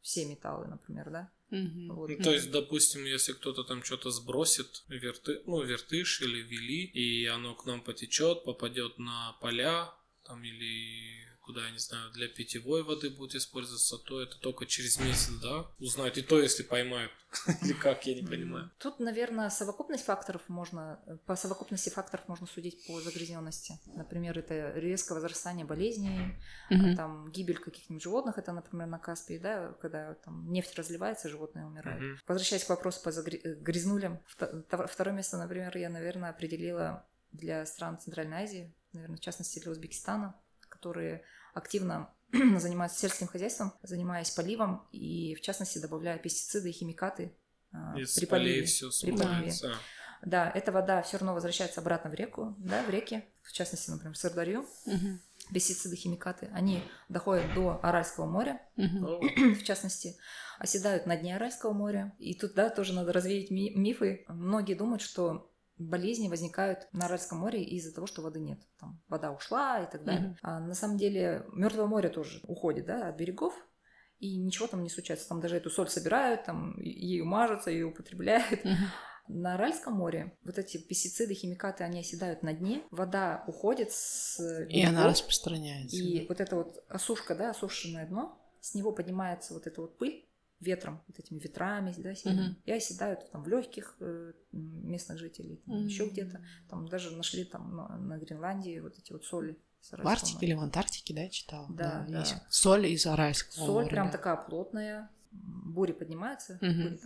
все металлы, например, да. Мгм. Вот. Ну, то есть, допустим, если кто-то там что-то сбросит, верты, ну, вертыш или вели, и оно к нам потечет, попадет на поля, там, или куда, я не знаю, для питьевой воды будет использоваться, то это только через месяц, да, узнают. И то, если поймают. Или как, я не понимаю. Тут, наверное, совокупность факторов можно, по совокупности факторов можно судить по загрязненности. Например, это резкое возрастание болезней, а Мгм. там гибель каких-нибудь животных, это, например, на Каспии, да, когда там нефть разливается, животные умирают. Возвращаясь к вопросу по загря- э, второе место, например, я, наверное, определила для стран Центральной Азии, наверное, в частности для Узбекистана, которые активно занимаются сельским хозяйством, занимаясь поливом и, в частности, добавляя пестициды и химикаты а, Из при полей поливе. все при поливе. Да, эта вода все равно возвращается обратно в реку, да, в реки, в частности, например, в Сырдарью. Мгм. пестициды, химикаты, они доходят до Аральского моря, в частности, оседают на дне Аральского моря. И тут, да, тоже надо развеять мифы. Многие думают, что болезни возникают на Аральском море из-за того, что воды нет. Там вода ушла и так далее. Mm-hmm. А на самом деле Мертвое море тоже уходит да, от берегов, и ничего там не случается. Там даже эту соль собирают, там ею мажутся, ее употребляют. Mm-hmm. На Аральском море вот эти пестициды, химикаты, они оседают на дне, вода уходит с берегов, И она распространяется. И вот эта вот осушка, да, осушенное дно, с него поднимается вот эта вот пыль, ветром, вот этими ветрами, да, сильными, uh-huh. и оседают там в легких э, местных жителей, uh-huh. еще где-то. Там даже нашли там на, на Гренландии вот эти вот соли. В Арктике или в Антарктике, да, читала? Да, да. Есть. Соль из Аральского Соль моря, прям да. такая плотная, бури поднимаются. Угу. Бури,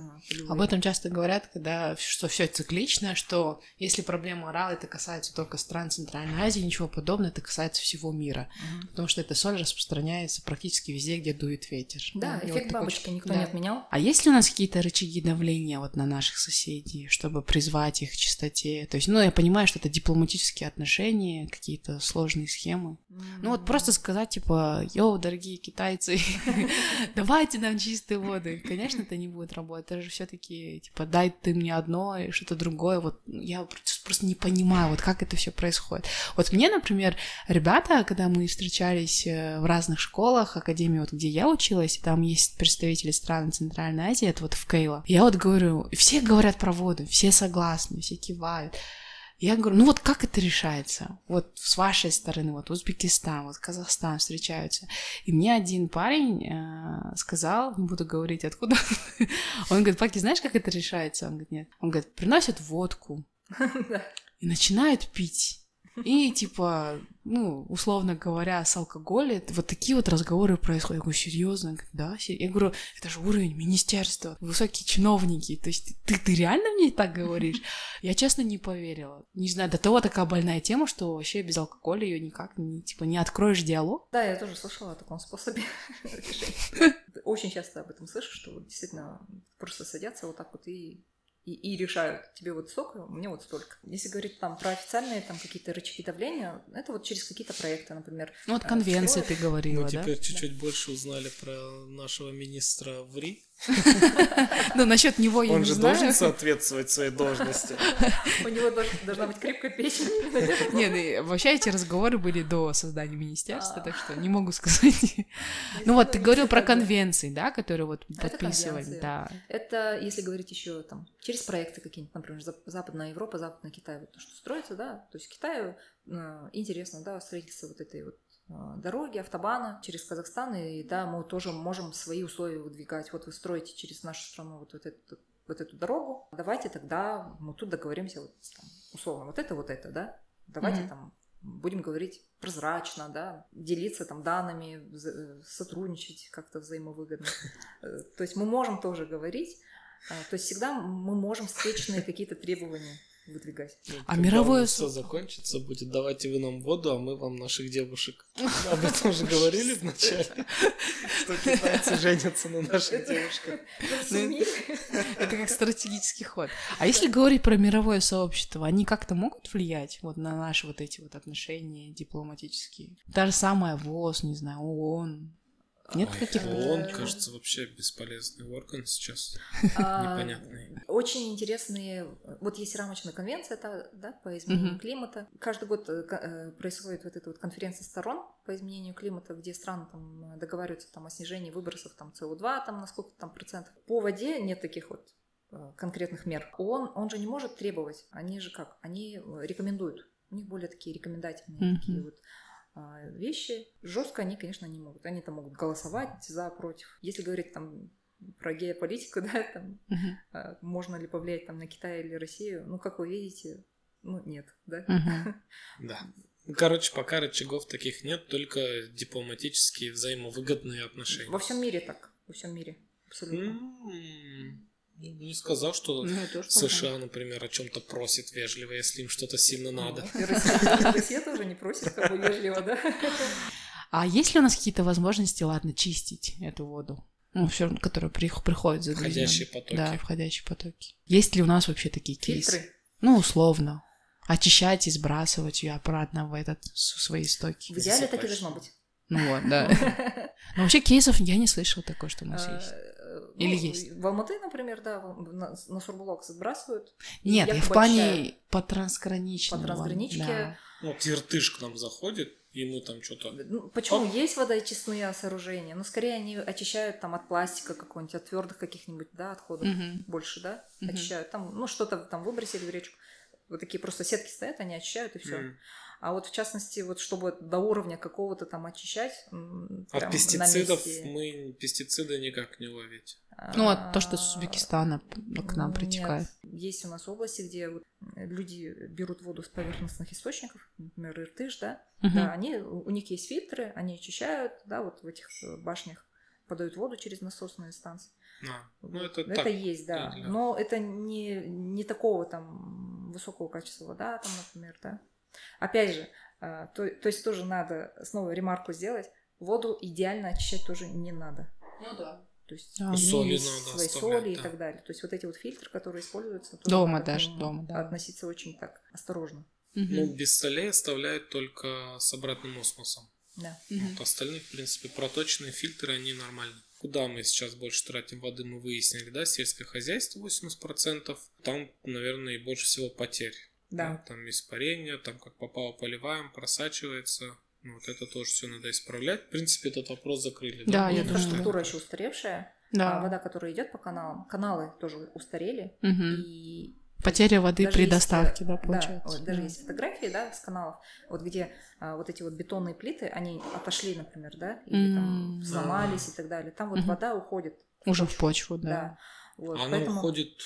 а, Об этом часто говорят, когда что все циклично, что если проблема орала, это касается только стран Центральной Азии, ничего подобного, это касается всего мира. Угу. Потому что эта соль распространяется практически везде, где дует ветер. Да, да эффект вот бабочки такой... никто да. не отменял. А есть ли у нас какие-то рычаги давления вот на наших соседей, чтобы призвать их к чистоте? То есть, ну, я понимаю, что это дипломатические отношения, какие-то сложные схемы. Mm-hmm. Ну, вот просто сказать, типа, йоу, дорогие китайцы, давайте нам чистые чистые воды. Конечно, это не будет работать. Это же все таки типа, дай ты мне одно и что-то другое. Вот я просто не понимаю, вот как это все происходит. Вот мне, например, ребята, когда мы встречались э, в разных школах, академии, вот где я училась, там есть представители стран Центральной Азии, это вот в Кейла. Я вот говорю, все говорят про воду, все согласны, все кивают. Я говорю, ну вот как это решается? Вот с вашей стороны, вот Узбекистан, вот Казахстан встречаются. И мне один парень э, сказал, не буду говорить откуда, он говорит, Паки, знаешь, как это решается? Он говорит, нет. Он говорит, приносят водку и начинают пить. И типа, ну, условно говоря, с алкоголем вот такие вот разговоры происходят. Я говорю, серьезно? Да, я говорю, это же уровень министерства, высокие чиновники. То есть ты, ты реально мне так говоришь? Я честно не поверила. Не знаю, до того такая больная тема, что вообще без алкоголя ее никак не, типа, не откроешь диалог. Да, я тоже слышала о таком способе Очень часто об этом слышу, что действительно просто садятся вот так вот и и, и решают, тебе вот столько, мне вот столько. Если говорить там про официальные там какие-то рычаги давления, это вот через какие-то проекты, например. Ну вот конвенции ты говорила, Мы теперь чуть-чуть больше узнали про нашего министра ВРИ. Ну, насчет него я не знаю. Он же должен соответствовать своей должности. У него должна быть крепкая печень. Нет, ну, вообще эти разговоры были до создания министерства, так что не могу сказать. Ну вот, ты говорил про конвенции, да, которые вот подписывали, да. Это, если говорить еще там, через проекты какие-нибудь, например, Западная Европа, Западный Китай, вот то, что строится, да, то есть Китаю э, интересно, да, строительство вот этой вот дороги, автобана через Казахстан, и да, мы тоже можем свои условия выдвигать. Вот вы строите через нашу страну вот, вот, эту, вот эту дорогу, давайте тогда мы тут договоримся вот, там, условно, вот это, вот это, да, давайте mm-hmm. там будем говорить прозрачно, да, делиться там данными, сотрудничать как-то взаимовыгодно. Э, то есть мы можем тоже говорить, а, то есть всегда мы можем встречные какие-то требования выдвигать. Ну, а мировое... все закончится, будет давайте вы нам воду, а мы вам наших девушек. Об этом уже говорили вначале, что китайцы женятся на наших девушках. Ну, это как стратегический ход. А если говорить про мировое сообщество, они как-то могут влиять вот на наши вот эти вот отношения дипломатические? Та же самая ВОЗ, не знаю, ООН, нет Ой, каких-то? Он, кажется, вообще бесполезный орган сейчас. А, Непонятный. Очень интересные... Вот есть рамочная конвенция да, по изменению климата. Каждый год э, э, происходит вот эта вот конференция сторон по изменению климата, где страны там договариваются там, о снижении выбросов там, СО2 там, на сколько там процентов. По воде нет таких вот э, конкретных мер. Он, он же не может требовать. Они же как? Они рекомендуют. У них более такие рекомендательные mm-hmm. такие вот вещи. Жестко они, конечно, не могут. Они там могут голосовать за, против. Если говорить там про геополитику, да, там, uh-huh. можно ли повлиять там на Китай или Россию, ну, как вы видите, ну, нет, да? Uh-huh. Да. Короче, пока рычагов таких нет, только дипломатические взаимовыгодные отношения. Во всем мире так, во всем мире, абсолютно. Mm-hmm. Не сказал, что ну, США, например, о чем-то просит вежливо, если им что-то сильно ну, надо. Россия тоже не просит как бы вежливо, да? А есть ли у нас какие-то возможности, ладно, чистить эту воду? Ну, все, которая приходит за Входящие потоки. Да, входящие потоки. Есть ли у нас вообще такие кейсы? Фильтры? Ну, условно. очищать и сбрасывать ее обратно в этот в свои истоки. В идеале так и должно быть. Ну вот, да. Но вообще кейсов я не слышала такое, что у нас есть. Э, Или ну, есть? В Алматы, например, да, на, на Сурбулок сбрасывают. Нет, я в плане по трансграничному. По трансграничке. да. Ну, Вот Иртыш к нам заходит, и мы там что-то... Ну, Почему есть водоочистные сооружения? Но скорее они очищают там от пластика какого-нибудь, от твердых каких-нибудь, да, отходов Мгм. больше, да, Мгм. очищают. Там, ну, что-то там выбросили в речку. Вот такие просто сетки стоят, они очищают и все. М. А вот в частности, вот чтобы до уровня какого-то там очищать, От прям на пестицидов месте, мы пестициды никак не ловить. Ну, а то, что с а, Узбекистана к нам нет. притекает. Есть у нас области, где вот люди берут воду с поверхностных источников, например, Иртыш, да, Мгм. да, они, у них есть фильтры, они очищают, да, вот в этих э, башнях подают воду через насосные станции. А, ну, это, это так. есть, да. для- Но это не, не такого там высокого качества вода, там, например, да. Опять же, а, то, то есть тоже надо снова ремарку сделать. Воду идеально очищать тоже не надо. Ну да. То есть Да. Соли надо свои соли и да. так далее. То есть вот эти вот фильтры, которые используются, тоже Дома даже, дома, да. относиться очень так осторожно. Мгм. Ну, без солей оставляют только с обратным осмосом. Да. Вот остальные, в принципе, проточные фильтры, они нормальные. Куда мы сейчас больше тратим воды, мы выяснили, да, сельское хозяйство 80%. Там, наверное, и больше всего потерь. Да. Там испарение, там как попало поливаем, просачивается. Ну, Вот это тоже все надо исправлять. В принципе, этот вопрос закрыли. Да, я И думаю, инфраструктура еще устаревшая, а Да. вода, которая идет по каналам, каналы тоже устарели, Мгм. и Потеря воды даже при есть, доставке, э, да, получается. вот даже Да. есть фотографии, да, с каналов, вот где а, вот эти вот бетонные плиты, они отошли, например, да, или там М. сломались и так далее. Там вот Мгм. вода уходит. Уже в почву, Да. да. Вот, Она поэтому... уходит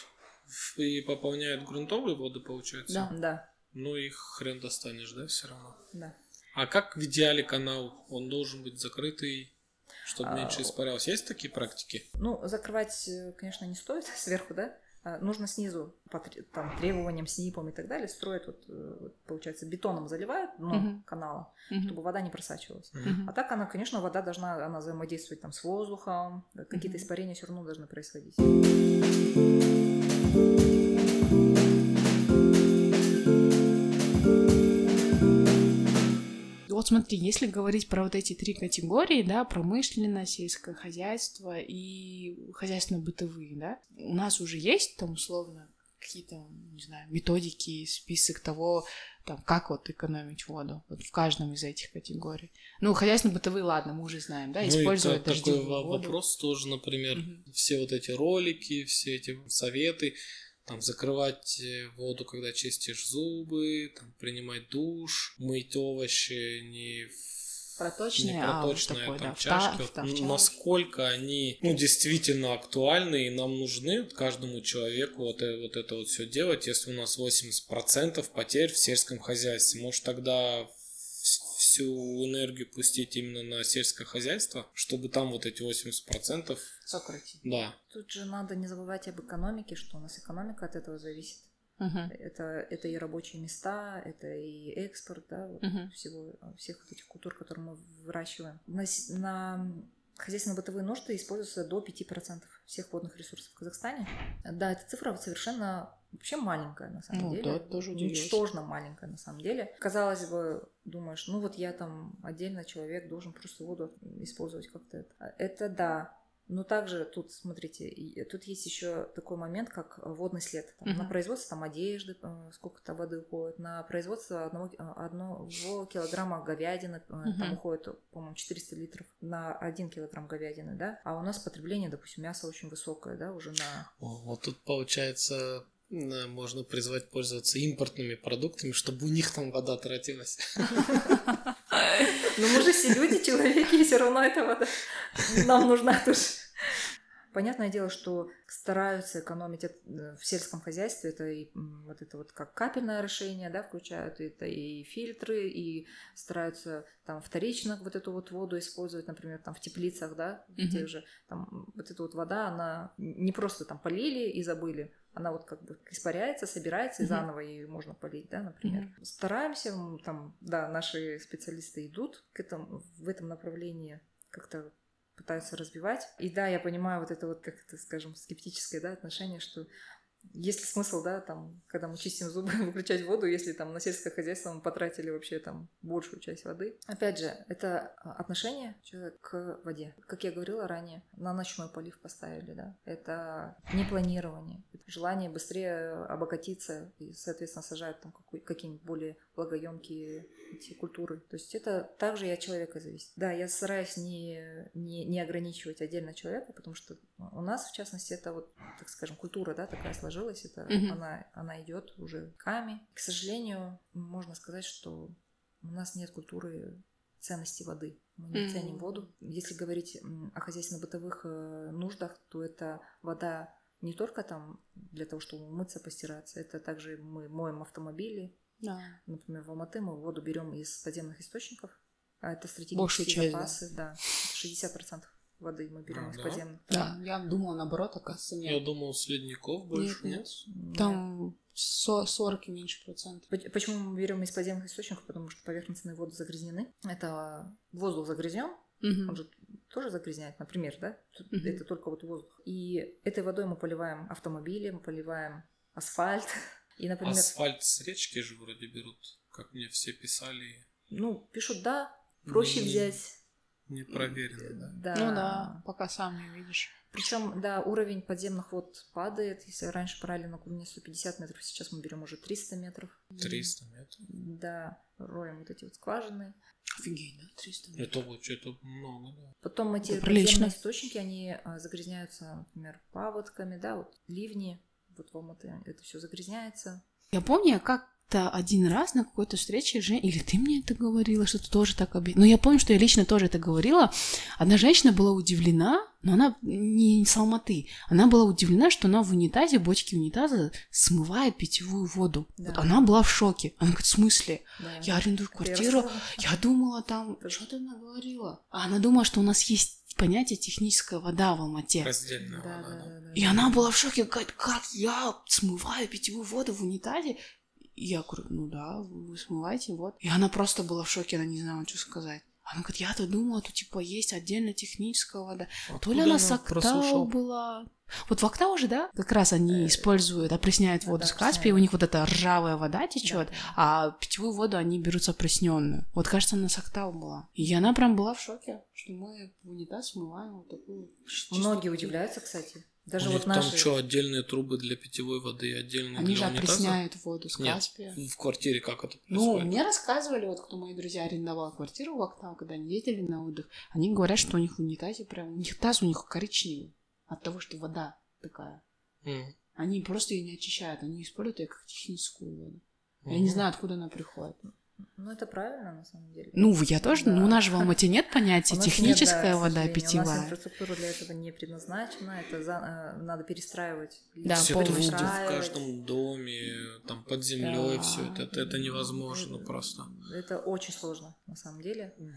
в- и пополняет грунтовые воды, получается? Да. Да, Ну, их хрен достанешь, да, все равно? да. А как в идеале канал? Он должен быть закрытый, чтобы А, меньше испарялось. Есть такие практики? Ну, закрывать, э, конечно, не стоит сверху, да. А, Нужно снизу по там, требованиям, СНИПам и так далее строят, вот, э, получается, бетоном заливают дно Мгм. канала, Мгм. чтобы вода не просачивалась. Мгм. А так она, конечно, вода должна, она взаимодействовать там с воздухом, да, какие-то Мгм. испарения все равно должны происходить. Вот смотри, если говорить про вот эти три категории, да, промышленное, сельское хозяйство и хозяйственно-бытовые, да, у нас уже есть там условно какие-то, не знаю, методики, список того, там, как вот экономить воду вот в каждом из этих категорий. Ну, хозяйственно-бытовые, ладно, мы уже знаем, да, Ну, использовать такой дождевую во- воду. вопрос тоже, например, Мгм. все вот эти ролики, все эти советы, там, закрывать э, воду, когда чистишь зубы, там, принимать душ, мыть овощи не в Проточные, не а вот проточные, такой, там, да, чашки. та- Вот в та- в н- чашке. насколько они ну, действительно актуальны и нам нужны каждому человеку вот, э- вот это вот все делать, если у нас 80% потерь в сельском хозяйстве. Может тогда всю энергию пустить именно на сельское хозяйство, чтобы там вот эти 80%, Сократить. да, Тут же надо не забывать об экономике, что у нас экономика от этого зависит. Мгм. Это, это и рабочие места, это и экспорт, да, вот Мгм. всего, всех вот этих культур, которые мы выращиваем. На, на хозяйственно-бытовые нужды используется до 5% всех водных ресурсов в Казахстане. Да, эта цифра цифра вообще маленькая на самом Ну, деле. да, тоже удивляюсь. Ничтожно маленькая на самом деле. Казалось бы, думаешь, ну вот я там отдельно человек должен просто воду использовать как-то. Это, это да. Но также тут, смотрите, тут есть еще такой момент, как водный след. Там, На Мгм. производство там, одежды э, сколько-то воды уходит, на производство одного, э, одного килограмма говядины э, там уходит, по-моему, 400 литров на один килограмм говядины, да? А у нас потребление, допустим, мяса очень высокое, да, уже на... О, вот тут получается можно призвать пользоваться импортными продуктами, чтобы у них там вода тратилась. Но мы же все люди, человеки, и все равно вода нам нужна тоже. Понятное дело, что стараются экономить э, в сельском хозяйстве. Это и вот это вот как капельное орошение, да, включают. Это и фильтры, и стараются там вторично вот эту вот воду использовать, например, там в теплицах, да, в Мгм. тех же. Там вот эта вот вода, она не просто там полили и забыли. Она вот как бы испаряется, собирается, и заново ее можно полить, да, например. Стараемся, м, там, да, наши специалисты идут к этому, в этом направлении как-то пытаются развивать. И да, я понимаю вот это вот, как это, скажем, скептическое да, отношение, что есть ли смысл, да, там, когда мы чистим зубы, выключать воду, если там на сельское хозяйство мы потратили вообще там большую часть воды. Опять же, это а, отношение человека к воде. Как я говорила ранее, на ночной полив поставили, да. Это не планирование, это желание быстрее обогатиться и, соответственно, сажать там какие-нибудь более влагоемкие эти культуры. То есть это также и от человека зависит. Да, я стараюсь не, не, не ограничивать отдельно человека, потому что у нас, в частности, это вот, так скажем, культура, да, такая сложилась, это mm-hmm. она, она идет уже веками. К сожалению, можно сказать, что у нас нет культуры ценности воды. Мы не mm-hmm. ценим воду. Если говорить о хозяйственно-бытовых э, нуждах, то это вода не только там для того, чтобы умыться, постираться, это также мы моем автомобили, да. Например, в Алматы мы воду берем из подземных источников, а это стратегические запасы, да, да 60% воды мы берем а, из да? подземных. Да. да, я думала наоборот, оказывается, нет. Я думал, с ледников больше, нет? нет? Там 40 и меньше процентов. Почему мы берем из подземных источников? Потому что поверхностные воды загрязнены. Это воздух загрязнен, угу. он же тоже загрязняет, например, да? Угу. Это только вот воздух. И этой водой мы поливаем автомобили, мы поливаем асфальт, И, например... Асфальт с речки же вроде берут, как мне все писали. Ну, пишут, да, проще не, взять. Не проверено, да. да. Ну да, пока сам не видишь. Причем, да, уровень подземных вод падает. Если раньше брали на глубине 150 метров, сейчас мы берем уже 300 метров. 300 метров? Да, роем вот эти вот скважины. Офигеть, да, 300 метров. Это вот это много, да. Потом эти подземные источники, они а, загрязняются, например, паводками, да, вот ливни, вот в Алматы это все загрязняется. Я помню, как то один раз на какой-то встрече, Жень, или ты мне это говорила, что ты тоже так обидела. Но я помню, что я лично тоже это говорила. Одна женщина была удивлена, но она не с Алматы. Она была удивлена, что она в унитазе, бочке унитаза смывает питьевую воду. Да. Вот она была в шоке. Она говорит, в смысле? Да. Я арендую квартиру. Я, я думала там... Что ты она говорила? А она думала, что у нас есть понятие техническая вода в Алмате. Раздельная да, вода. Да, да, да, и она была в шоке, говорит, как я смываю питьевую воду в унитазе? И я говорю, ну да, вы смываете, вот. И она просто была в шоке, она не знала, что сказать. Она говорит, я-то думала, тут типа есть отдельно техническая вода. Откуда То ли она с Октау была. Вот в Октау же, да, как раз они э, используют, опресняют воду с Каспия, у них вот эта ржавая вода течет, да, да. а питьевую воду они берут опресненную. Вот кажется, она с Октау была. И она прям была в шоке, что мы в унитаз смываем вот такую. Многие удивляются, кстати. Даже У вот наши... Там что, отдельные трубы для питьевой воды, отдельные Они для же унитаза? опресняют воду с Нет, Каспия. в квартире как это ну, происходит? Ну, мне рассказывали, вот кто мои друзья арендовал квартиру в Октау, когда они ездили на отдых, они говорят, что у них в унитазе прям, у них таз у них коричневый от того, что вода такая. Mm. Они просто ее не очищают, они используют ее как техническую воду. Mm-hmm. Я не знаю, откуда она приходит. Ну, это правильно, на самом деле. Ну, я тоже, да. ну, у нас же в Алмате нет понятия техническая нет, да, вода питьевая. У нас инфраструктура для этого не предназначена, это за, э, надо перестраивать. Да, все полностью. в каждом доме, там, под землей, да. все это, это, это невозможно это, просто. Это очень сложно, на самом деле. Угу.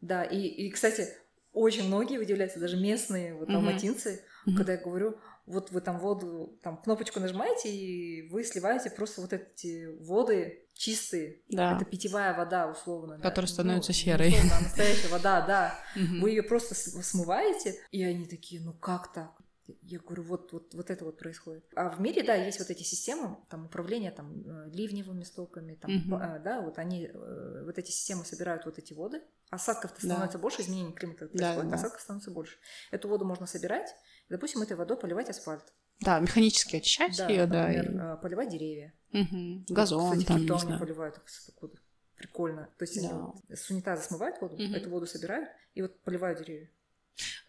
Да, и, и, кстати, очень многие удивляются, даже местные вот, алматинцы, угу. когда я говорю, вот вы там воду, там кнопочку нажимаете, и вы сливаете просто вот эти воды чистые. Да. Это питьевая вода, условно. Которая да. становится ну, серой. Условно, настоящая вода, да. Вы ее просто смываете, и они такие, ну как так? Я говорю, вот, вот, вот это вот происходит. А в мире, да, есть вот эти системы, там, управления там, э, ливневыми стоками, там, mm да, вот они, э, вот эти системы собирают вот эти воды. Осадков-то становится да. больше, изменение климата происходит, да, да. осадков становится больше. Эту воду можно собирать, и, допустим, этой водой поливать асфальт. Да, механически очищать да, ее, да. И... А, поливать деревья. Угу. Газон, Кстати, там, не знаю. поливают. Прикольно. То есть да. с унитаза смывают воду, угу. эту воду собирают и вот поливают деревья.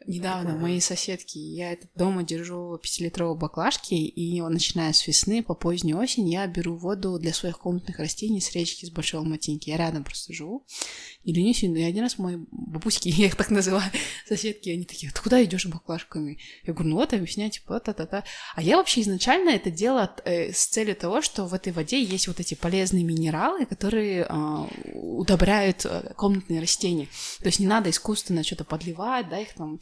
Недавно у моей соседки, я это дома держу пятилитровые баклажки, и начиная с весны по позднюю осень я беру воду для своих комнатных растений с речки, с Большого Матинки. Я рядом просто живу. И Ленюсь, и один раз мои бабуськи, я их так называю, соседки, они такие, ты куда идешь баклажками? Я говорю, ну вот, объяснять, типа, та-та-та. А я вообще изначально это делала э, с целью того, что в этой воде есть вот эти полезные минералы, которые э, удобряют э, комнатные растения. То есть не надо искусственно что-то подливать, да, их там.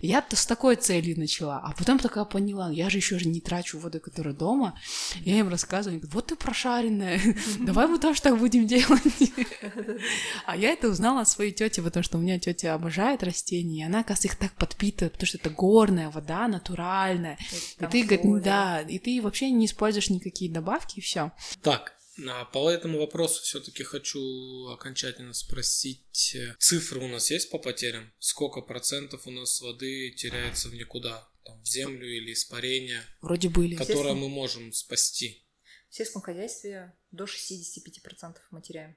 Я-то с такой целью начала, а потом такая поняла, я же еще же не трачу воду, которая дома. Я им рассказываю, вот ты прошаренная, давай мы тоже так будем делать. А я это узнала от своей тети, потому что у меня тетя обожает растения, и она, оказывается, их так подпитывает, потому что это горная вода, натуральная. И ты, говорит, да, и ты вообще не используешь никакие добавки, и все. Так, а по этому вопросу все-таки хочу окончательно спросить. Цифры у нас есть по потерям? Сколько процентов у нас воды теряется в никуда? Там, в землю или испарение? Вроде были. Которое мы можем спасти. В сельском хозяйстве до 65% мы теряем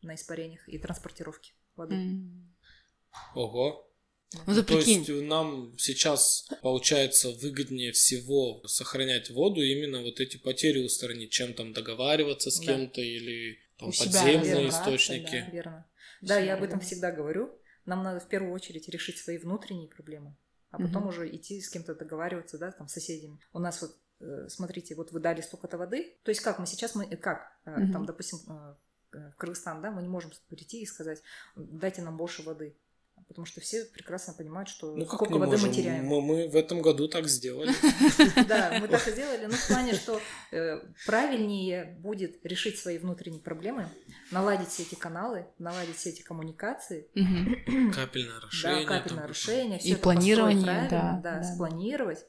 на испарениях и транспортировке воды. Mm. Ого, ну, ты То прикинь. есть нам сейчас получается выгоднее всего сохранять воду именно вот эти потери устранить, чем там договариваться с да. кем-то или там, У подземные источники. Да, верно. Да, я об этом всегда говорю. Нам надо в первую очередь решить свои внутренние проблемы, а потом угу. уже идти с кем-то договариваться, да, там, с соседями. У нас вот, э, смотрите, вот вы дали столько-то воды. То есть как мы сейчас, мы, как, угу. там, допустим, в Кыргызстан, да, мы не можем прийти и сказать, дайте нам больше воды потому что все прекрасно понимают, что ну, сколько воды можем? мы теряем. Мы, мы в этом году так сделали. Да, мы так и сделали, но в плане, что э, правильнее будет решить свои внутренние проблемы, наладить все эти каналы, наладить все эти коммуникации. Капельное расширение. Да, капельное расширение. И планирование, да. Да, спланировать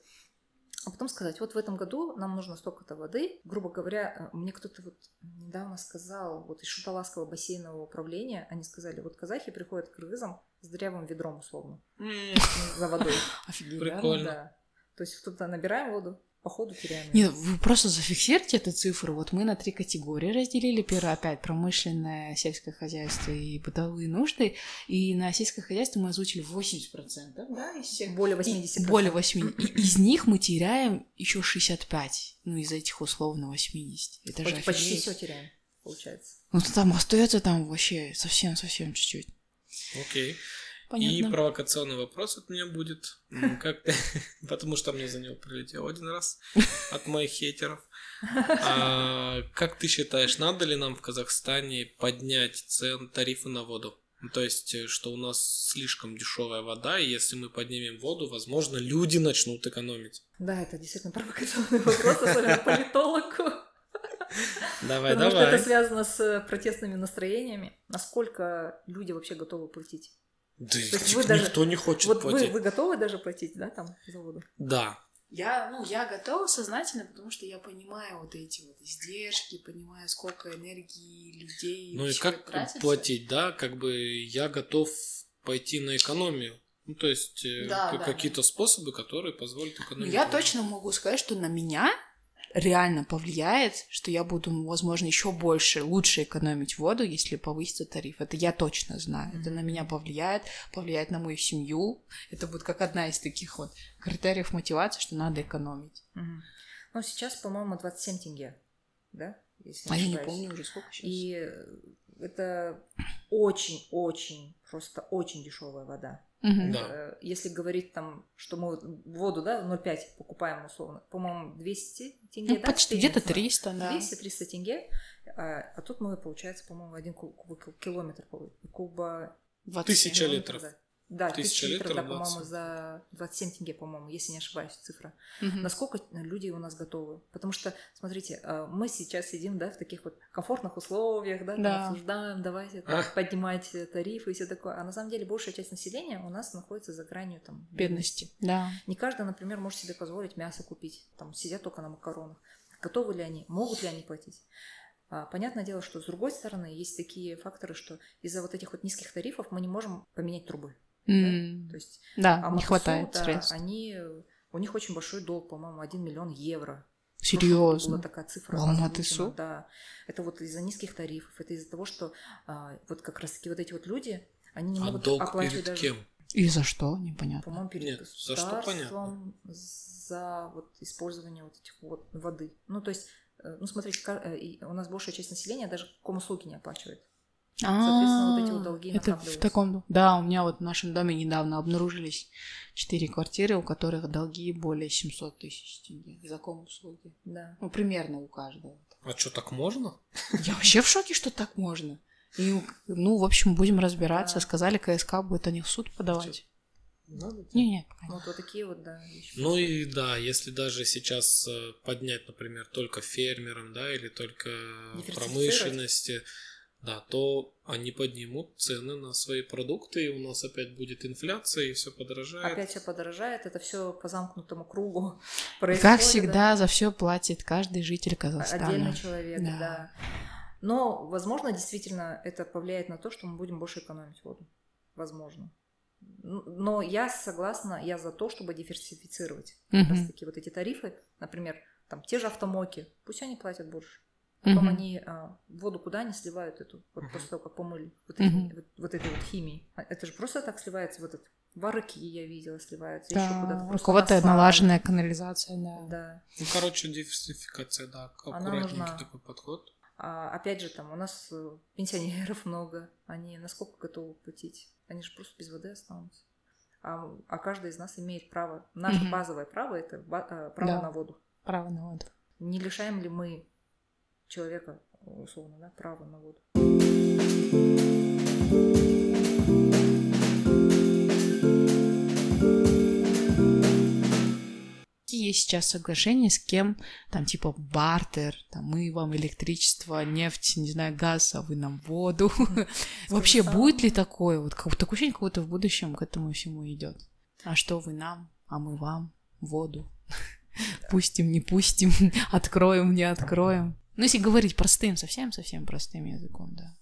а потом сказать, вот в этом году нам нужно столько-то воды. Грубо говоря, э, мне кто-то вот недавно сказал, вот из Шуталасского бассейнового управления, они сказали, вот казахи приходят к кыргызам с дрявым ведром условно за водой. Офигеть, Прикольно. Да. То есть кто-то набираем воду, походу теряем. Нет, вы просто зафиксируйте эту цифру. Вот мы на три категории разделили. Первое опять промышленное, сельское хозяйство и бытовые нужды. И на сельское хозяйство мы озвучили 80%, да, из всех. Более 80%. И, более 80%. И из них мы теряем еще 65. Ну, из этих условно 80. Это же Почти все теряем, получается. Ну, там остается там вообще совсем-совсем чуть-чуть. Окей. Понятно. И провокационный вопрос от меня будет, как потому что мне за него прилетел один раз от моих хейтеров. А, как ты считаешь, надо ли нам в Казахстане поднять цен тарифы на воду? Ну, то есть, э, что у нас слишком дешевая вода, и если мы поднимем воду, возможно, люди начнут экономить. Да, это действительно провокационный вопрос, особенно политологу. Давай, Потому давай. что это связано с протестными настроениями. Насколько люди вообще готовы платить да есть вы никто даже, не хочет вот платить. Вы, вы готовы даже платить, да, там, за воду? Да. Я, ну, я готова сознательно, потому что я понимаю вот эти вот издержки, понимаю, сколько энергии людей. Ну и как тратится. платить, да, как бы я готов пойти на экономию. Ну, то есть э, да, какие-то да. способы, которые позволят экономить. Ну, я точно могу сказать, что на меня реально повлияет, что я буду, возможно, еще больше, лучше экономить воду, если повысится тариф. Это я точно знаю. Это на меня повлияет, повлияет на мою семью. Это будет как одна из таких вот критериев мотивации, что надо экономить. Ну, сейчас, по-моему, 27 тенге, да? Если а я не помню уже сколько сейчас. И это очень-очень, просто очень дешевая вода. Угу. Да. Если говорить там, что мы воду, да, 0,5 покупаем условно, по-моему, 200 тенге, ну, да? Почти где-то 300, да. 200-300 тенге, а, а тут мы, получается, по-моему, один куб, километр, куба... Тысяча литров. Да. Да, тысяча литров, да, по-моему, за 27 тенге, по-моему, если не ошибаюсь, цифра. Угу. Насколько люди у нас готовы? Потому что, смотрите, а, мы сейчас сидим, да, в таких вот комфортных условиях, да, да. обсуждаем, давайте там, поднимать тарифы и все такое. А на самом деле большая часть населения у нас находится за гранью там бедности. Да. Не каждый, например, может себе позволить мясо купить, там сидят только на макаронах. Готовы ли они? Могут ли они платить? А, понятное дело, что с другой стороны есть такие факторы, что из-за вот этих вот низких тарифов мы не можем поменять трубы. Mm. Да? То есть, да, а не хватает да, средств. Они, у них очень большой долг, по-моему, 1 миллион евро. Серьезно? Была такая цифра. Алматысу? Да. Это вот из-за низких тарифов, это из-за того, что а, вот как раз-таки вот эти вот люди, они не а могут долг оплачивать перед даже... кем? И за что? Непонятно. По-моему, перед Нет, за что понятно. за вот использование вот этих вот воды. Ну, то есть, э, ну, смотрите, э, у нас большая часть населения даже комуслуги не оплачивает. Соответственно, вот эти вот долги Это в таком... Да, у меня вот в нашем доме недавно обнаружились четыре квартиры, у которых долги более 700 тысяч тенге за комуслуги. Да. Ну, примерно у каждого. А что, так можно? Я вообще в шоке, что так можно. И, ну, в общем, будем разбираться. Да. Сказали, КСК будет о них в суд подавать. Надо? Не, нет. Вот, вот такие вот, да. Ну и да, если даже сейчас э, поднять, например, только фермерам, да, или только промышленности, да, то они поднимут цены на свои продукты, и у нас опять будет инфляция, и все подорожает. Опять все подорожает, это все по замкнутому кругу происходит. Как всегда, да? за все платит каждый житель Казахстана. Отдельный человек, да. да. Но, возможно, действительно это повлияет на то, что мы будем больше экономить воду. Возможно. Но я согласна, я за то, чтобы диверсифицировать как uh-huh. раз таки вот эти тарифы. Например, там те же автомоки, пусть они платят больше. Потом uh-huh. они а, воду куда они сливают эту, вот после того, как помыли, вот, эти, uh-huh. вот, вот этой вот химией. А это же просто так сливается, вот этот Варыки я видела сливаются, да, еще куда-то. У кого-то налаженная канализация, да. да. Ну, короче, диверсификация, да, аккуратненький нужна... такой подход. А, опять же, там у нас э, пенсионеров много, они насколько готовы платить? Они же просто без воды останутся. А, а каждый из нас имеет право. Наше угу. базовое право это э, право да, на воду. Право на воду. Не лишаем ли мы человека, условно, да, права на воду? есть сейчас соглашения с кем, там типа бартер, там мы вам электричество, нефть, не знаю, газ, а вы нам воду. Вообще будет ли такое? Вот такое ощущение, как будто в будущем к этому всему идет. А что вы нам, а мы вам воду. Пустим, не пустим, откроем, не откроем. Ну, если говорить простым, совсем-совсем простым языком, да.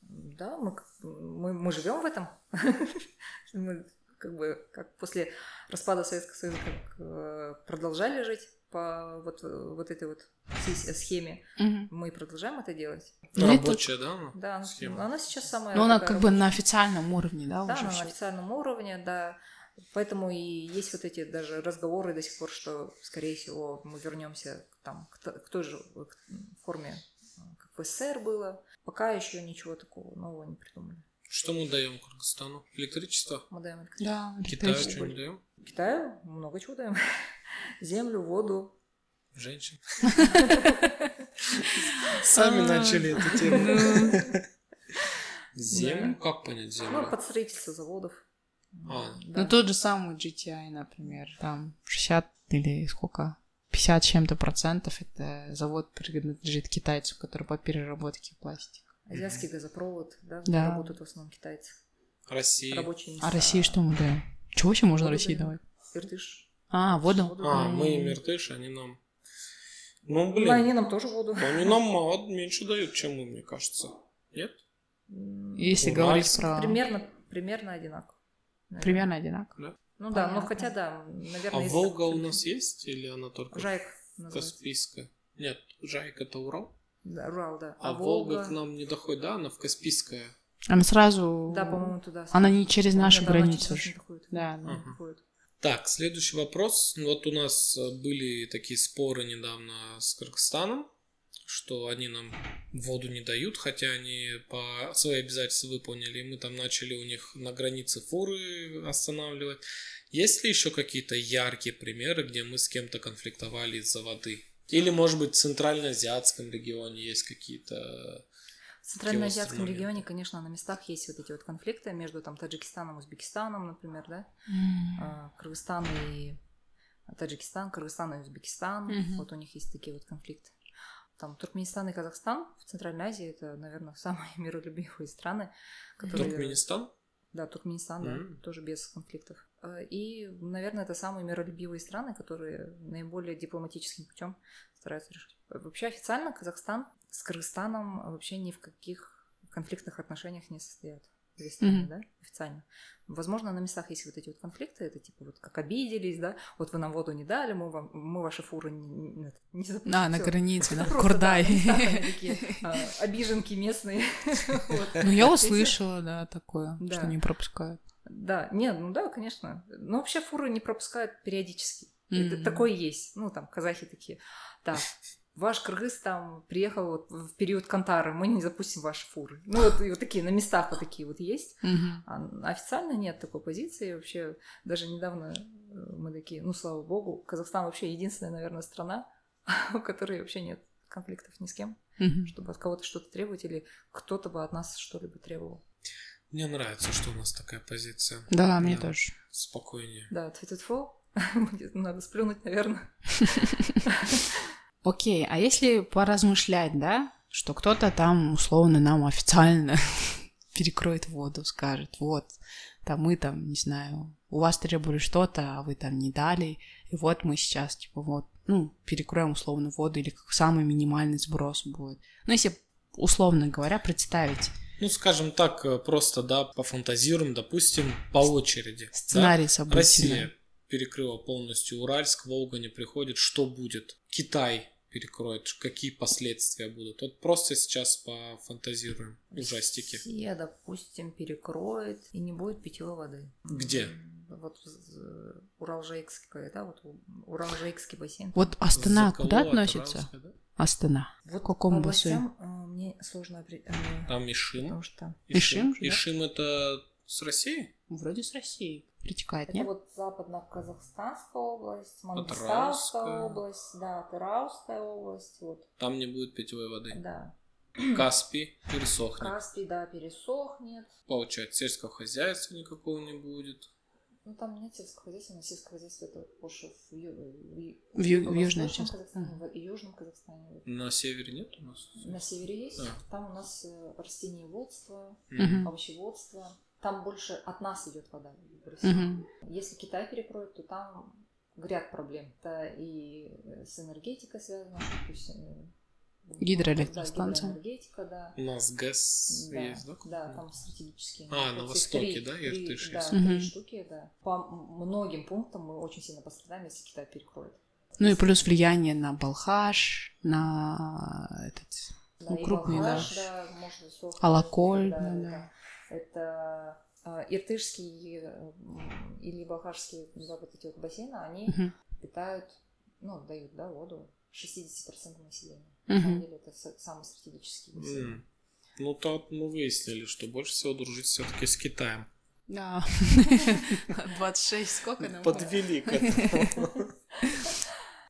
Да, мы, мы, мы живем в этом. мы как бы как после распада Советского Союза как, э, продолжали жить по вот, вот этой вот схеме. Угу. Мы продолжаем это делать. Ну, рабочая, да? Она? Да, схема. она сейчас самая... Но она как рабочая. бы на официальном уровне, да? Да, уже она на официальном уровне, да. Поэтому и есть вот эти даже разговоры до сих пор, что, скорее всего, мы вернемся там, к, к той же форме, как в СССР было. Пока еще ничего такого нового не придумали. Что мы даем Кыргызстану? Электричество? Мы даем электричество. Да, Китаю что не даем? Китаю много чего даем. Землю, воду. Женщин. Сами а. начали эту тему. Землю? Как понять землю? Ну, под строительство заводов. А. Ну, тот же самый GTI, например, там 60 или сколько? 50 чем-то процентов это завод принадлежит китайцу, который по переработке пластика. Азиатский газопровод, да, да. работают в основном китайцы. Россия. Рабочие места. А России что мы даем? Чего вообще можно России давать? Иртыш. А, воду? воду а, мы им иртыш, они нам... Ну, блин. Ну, они нам тоже воду. Они нам мало, меньше дают, чем мы, мне кажется. Нет? Если У говорить нас... про... Примерно, примерно одинаково. Наверное. Примерно одинаково. Да? Ну да, но хотя да, наверное... А Волга у нас есть или она только... Жайк. Каспийская. Нет, Жайк это Урал? Да, Урал, да. А, а Волга... Волга к нам не доходит, да? Она в Каспийская. Она сразу... Да, по-моему, туда. Она не через да, границы. Да, да. Ага. Так, следующий вопрос. Вот у нас были такие споры недавно с Кыргызстаном, что они нам воду не дают, хотя они по свои обязательства выполнили, и мы там начали у них на границе фуры останавливать. Есть ли еще какие-то яркие примеры, где мы с кем-то конфликтовали из-за воды? Или, может быть, в Центральноазиатском регионе есть какие-то... В Центральноазиатском регионе, конечно, на местах есть вот эти вот конфликты между там Таджикистаном, Узбекистаном, например, да, mm. Кыргызстан и Таджикистан, Кыргызстан и Узбекистан, mm-hmm. вот у них есть такие вот конфликты. Там Туркменистан и Казахстан в Центральной Азии это, наверное, самые миролюбивые страны, которые... Туркменистан? Да, Туркменистан, mm-hmm. да, тоже без конфликтов. Э, и, наверное, это самые миролюбивые страны, которые наиболее дипломатическим путем стараются решить. Вообще официально Казахстан с Кыргызстаном вообще ни в каких конфликтных отношениях не состоят. Mm-hmm. да, официально. Возможно, на местах есть вот эти вот конфликты, это типа вот как обиделись, да, вот вы нам воду не дали, мы, вам, мы ваши фуры не, не, не запустим. А, на границе, да, Курдай. а, обиженки местные. Ну, я услышала, да, такое, что не пропускают. Да, нет, ну да, конечно. Но вообще фуры не пропускают периодически. Это такое есть. Ну, там, казахи такие. Так, ваш кыргыз там приехал вот в период Кантары, мы не запустим ваши фуры. Ну, вот, и вот такие, на местах вот такие вот есть. Mm-hmm. А официально нет такой позиции. Вообще, даже недавно э, мы такие, ну, слава богу, Казахстан вообще единственная, наверное, страна, у которой вообще нет конфликтов ни с кем, mm-hmm. чтобы от кого-то что-то требовать или кто-то бы от нас что-либо требовал. Мне нравится, что у нас такая позиция. Да, мне тоже. спокойнее. Да, тьфу надо сплюнуть, наверное. Окей, а если поразмышлять, да, что кто-то там условно нам официально перекроет воду, скажет, вот, там мы там, не знаю, у вас требовали что-то, а вы там не дали, и вот мы сейчас, типа, вот, ну, перекроем условно воду, или как самый минимальный сброс будет. Ну, если, условно говоря, представить. Ну, скажем так, э, просто, да, пофантазируем, допустим, по очереди. Сценарий да? событий. Россия перекрыла полностью Уральск, Волга не приходит, что будет? Китай перекроет, какие последствия будут. Вот просто сейчас пофантазируем ужастики. Россия, допустим, перекроет и не будет питьевой воды. Где? Вот Урал-Жайкский, да, вот Урал-Жайкский бассейн. Вот Астана куда относится? Да? Астана. Вот в каком бассейне? Мне сложно определить. Там Ишим. Потому что... Ишим? Ишим, Ишим это с Россией? Вроде с Россией притекает, Это нет? вот западно-казахстанская область, Мангистауская область, да, Тырауская область, вот. Там не будет питьевой воды. Да. Каспий пересохнет. Каспий, да, пересохнет. Получается, сельского хозяйства никакого не будет. Ну, там нет сельского хозяйства, но сельское хозяйство это больше в, ю... в, ю... в южной части. Казахстане, в Южном Казахстане. На севере нет у нас? На севере есть. А. Там у нас э, растениеводство, Мгм. овощеводство. Там больше от нас идет вода. в Россию. Мгм. Если Китай перекроет, то там ряд проблем. Это и с энергетикой связано. то есть, э, Гидроэлектростанция. Да, гидроэнергетика, да. У нас ГЭС Да, есть, да? да, там стратегические. А, на востоке, три- да, Иртыш Да, есть? три штуки, да. По многим пунктам мы очень сильно пострадаем, если Китай перекроет. Ну и плюс влияние на Балхаш, на этот... Да, Ну, и крупные, да. Балхаш, да, может Алаколь, да, да. да. Это иртышские э, м, или балхашские да, вот эти вот бассейны, они Мгм. питают, ну, дают, да, воду 60% населения. На самом деле это с- самый стратегический бассейн. М. Ну, тут мы выяснили, что больше всего дружить все-таки с Китаем. Да. 26 сколько нам? Подвели к этому.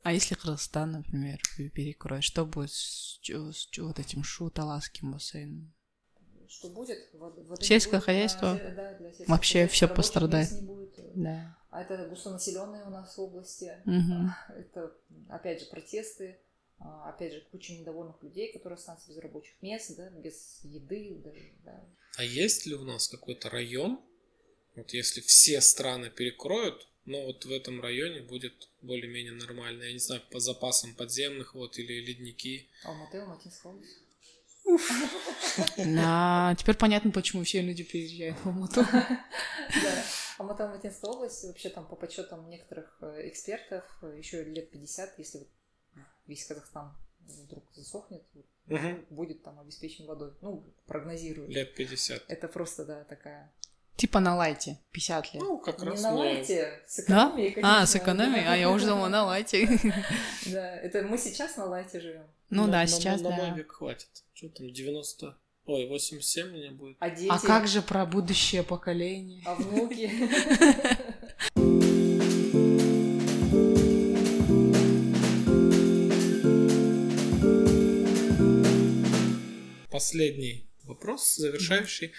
А если Казахстан, например, перекроет, что будет с, с чё- вот этим шуталасским бассейном? Что будет? Воды- Сельское будет, хозяйство? да, да, для сельского Вообще хозяйства рабочих пострадает. будет. Да. А это густонаселенные у нас области. Мгм. Это, опять же, протесты, а, опять же, куча недовольных людей, которые останутся без рабочих мест, да, без еды, даже, да. А есть ли у нас какой-то район, вот если все страны перекроют, но вот в этом районе будет более-менее нормально, я не знаю, по запасам подземных вот или ледники. Алматы, Алматинская область. Да, теперь понятно, почему все люди переезжают в Алмату. Да. Алматы, Алматинская область, вообще там по подсчетам некоторых э, экспертов, еще лет 50, если весь Казахстан вдруг засохнет, будет там обеспечен водой. Ну, прогнозируют. Лет 50. Это просто, да, такая... Типа на лайте, 50 лет. Ну, как Не раз на мне- лайте, с Да? экономией, А, конечно, с экономией? да. А я уже думала на лайте. Да, это мы сейчас на лайте живем. Ну на- да, на- сейчас на мой да. век хватит. Что там, 90... Ой, 87 мне будет. А дети, А как же про будущее поколение? а внуки. Последний вопрос, завершающий.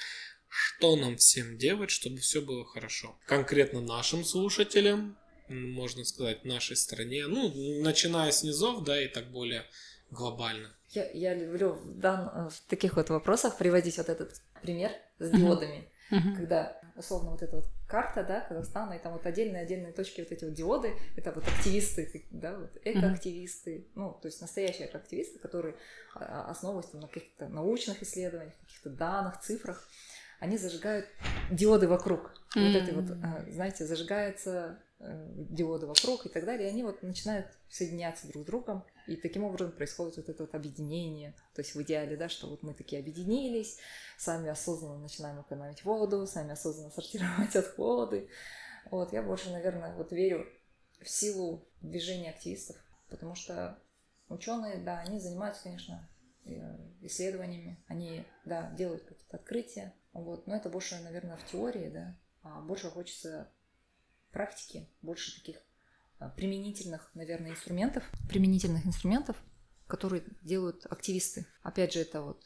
Что нам всем делать, чтобы все было хорошо? Конкретно нашим слушателям, можно сказать, нашей стране, ну, начиная с низов, да, и так более глобально. Я, я люблю в, дан- в таких вот вопросах приводить вот этот пример с диодами. Когда, условно, вот эта вот карта, да, Казахстана, и там вот отдельные-отдельные точки, вот эти вот диоды, это вот активисты, да, вот экоактивисты, ну, то есть настоящие активисты, которые а, основываются там на каких-то научных исследованиях, каких-то данных, цифрах, они зажигают диоды вокруг. Вот этой вот, а, знаете, зажигаются э, диоды вокруг и так далее, и они вот начинают соединяться друг с другом, и таким образом происходит вот это вот объединение. То есть в идеале, да, что вот мы такие объединились, сами осознанно начинаем экономить воду, сами осознанно сортировать отходы. Вот, я больше, наверное, вот верю в силу движения активистов, потому что ученые, да, они занимаются, конечно, э, исследованиями, они, да, делают какие-то открытия, вот, но это больше, наверное, в теории, да, а больше хочется практики, больше таких применительных, наверное, инструментов, применительных инструментов, которые делают активисты. Опять же, это вот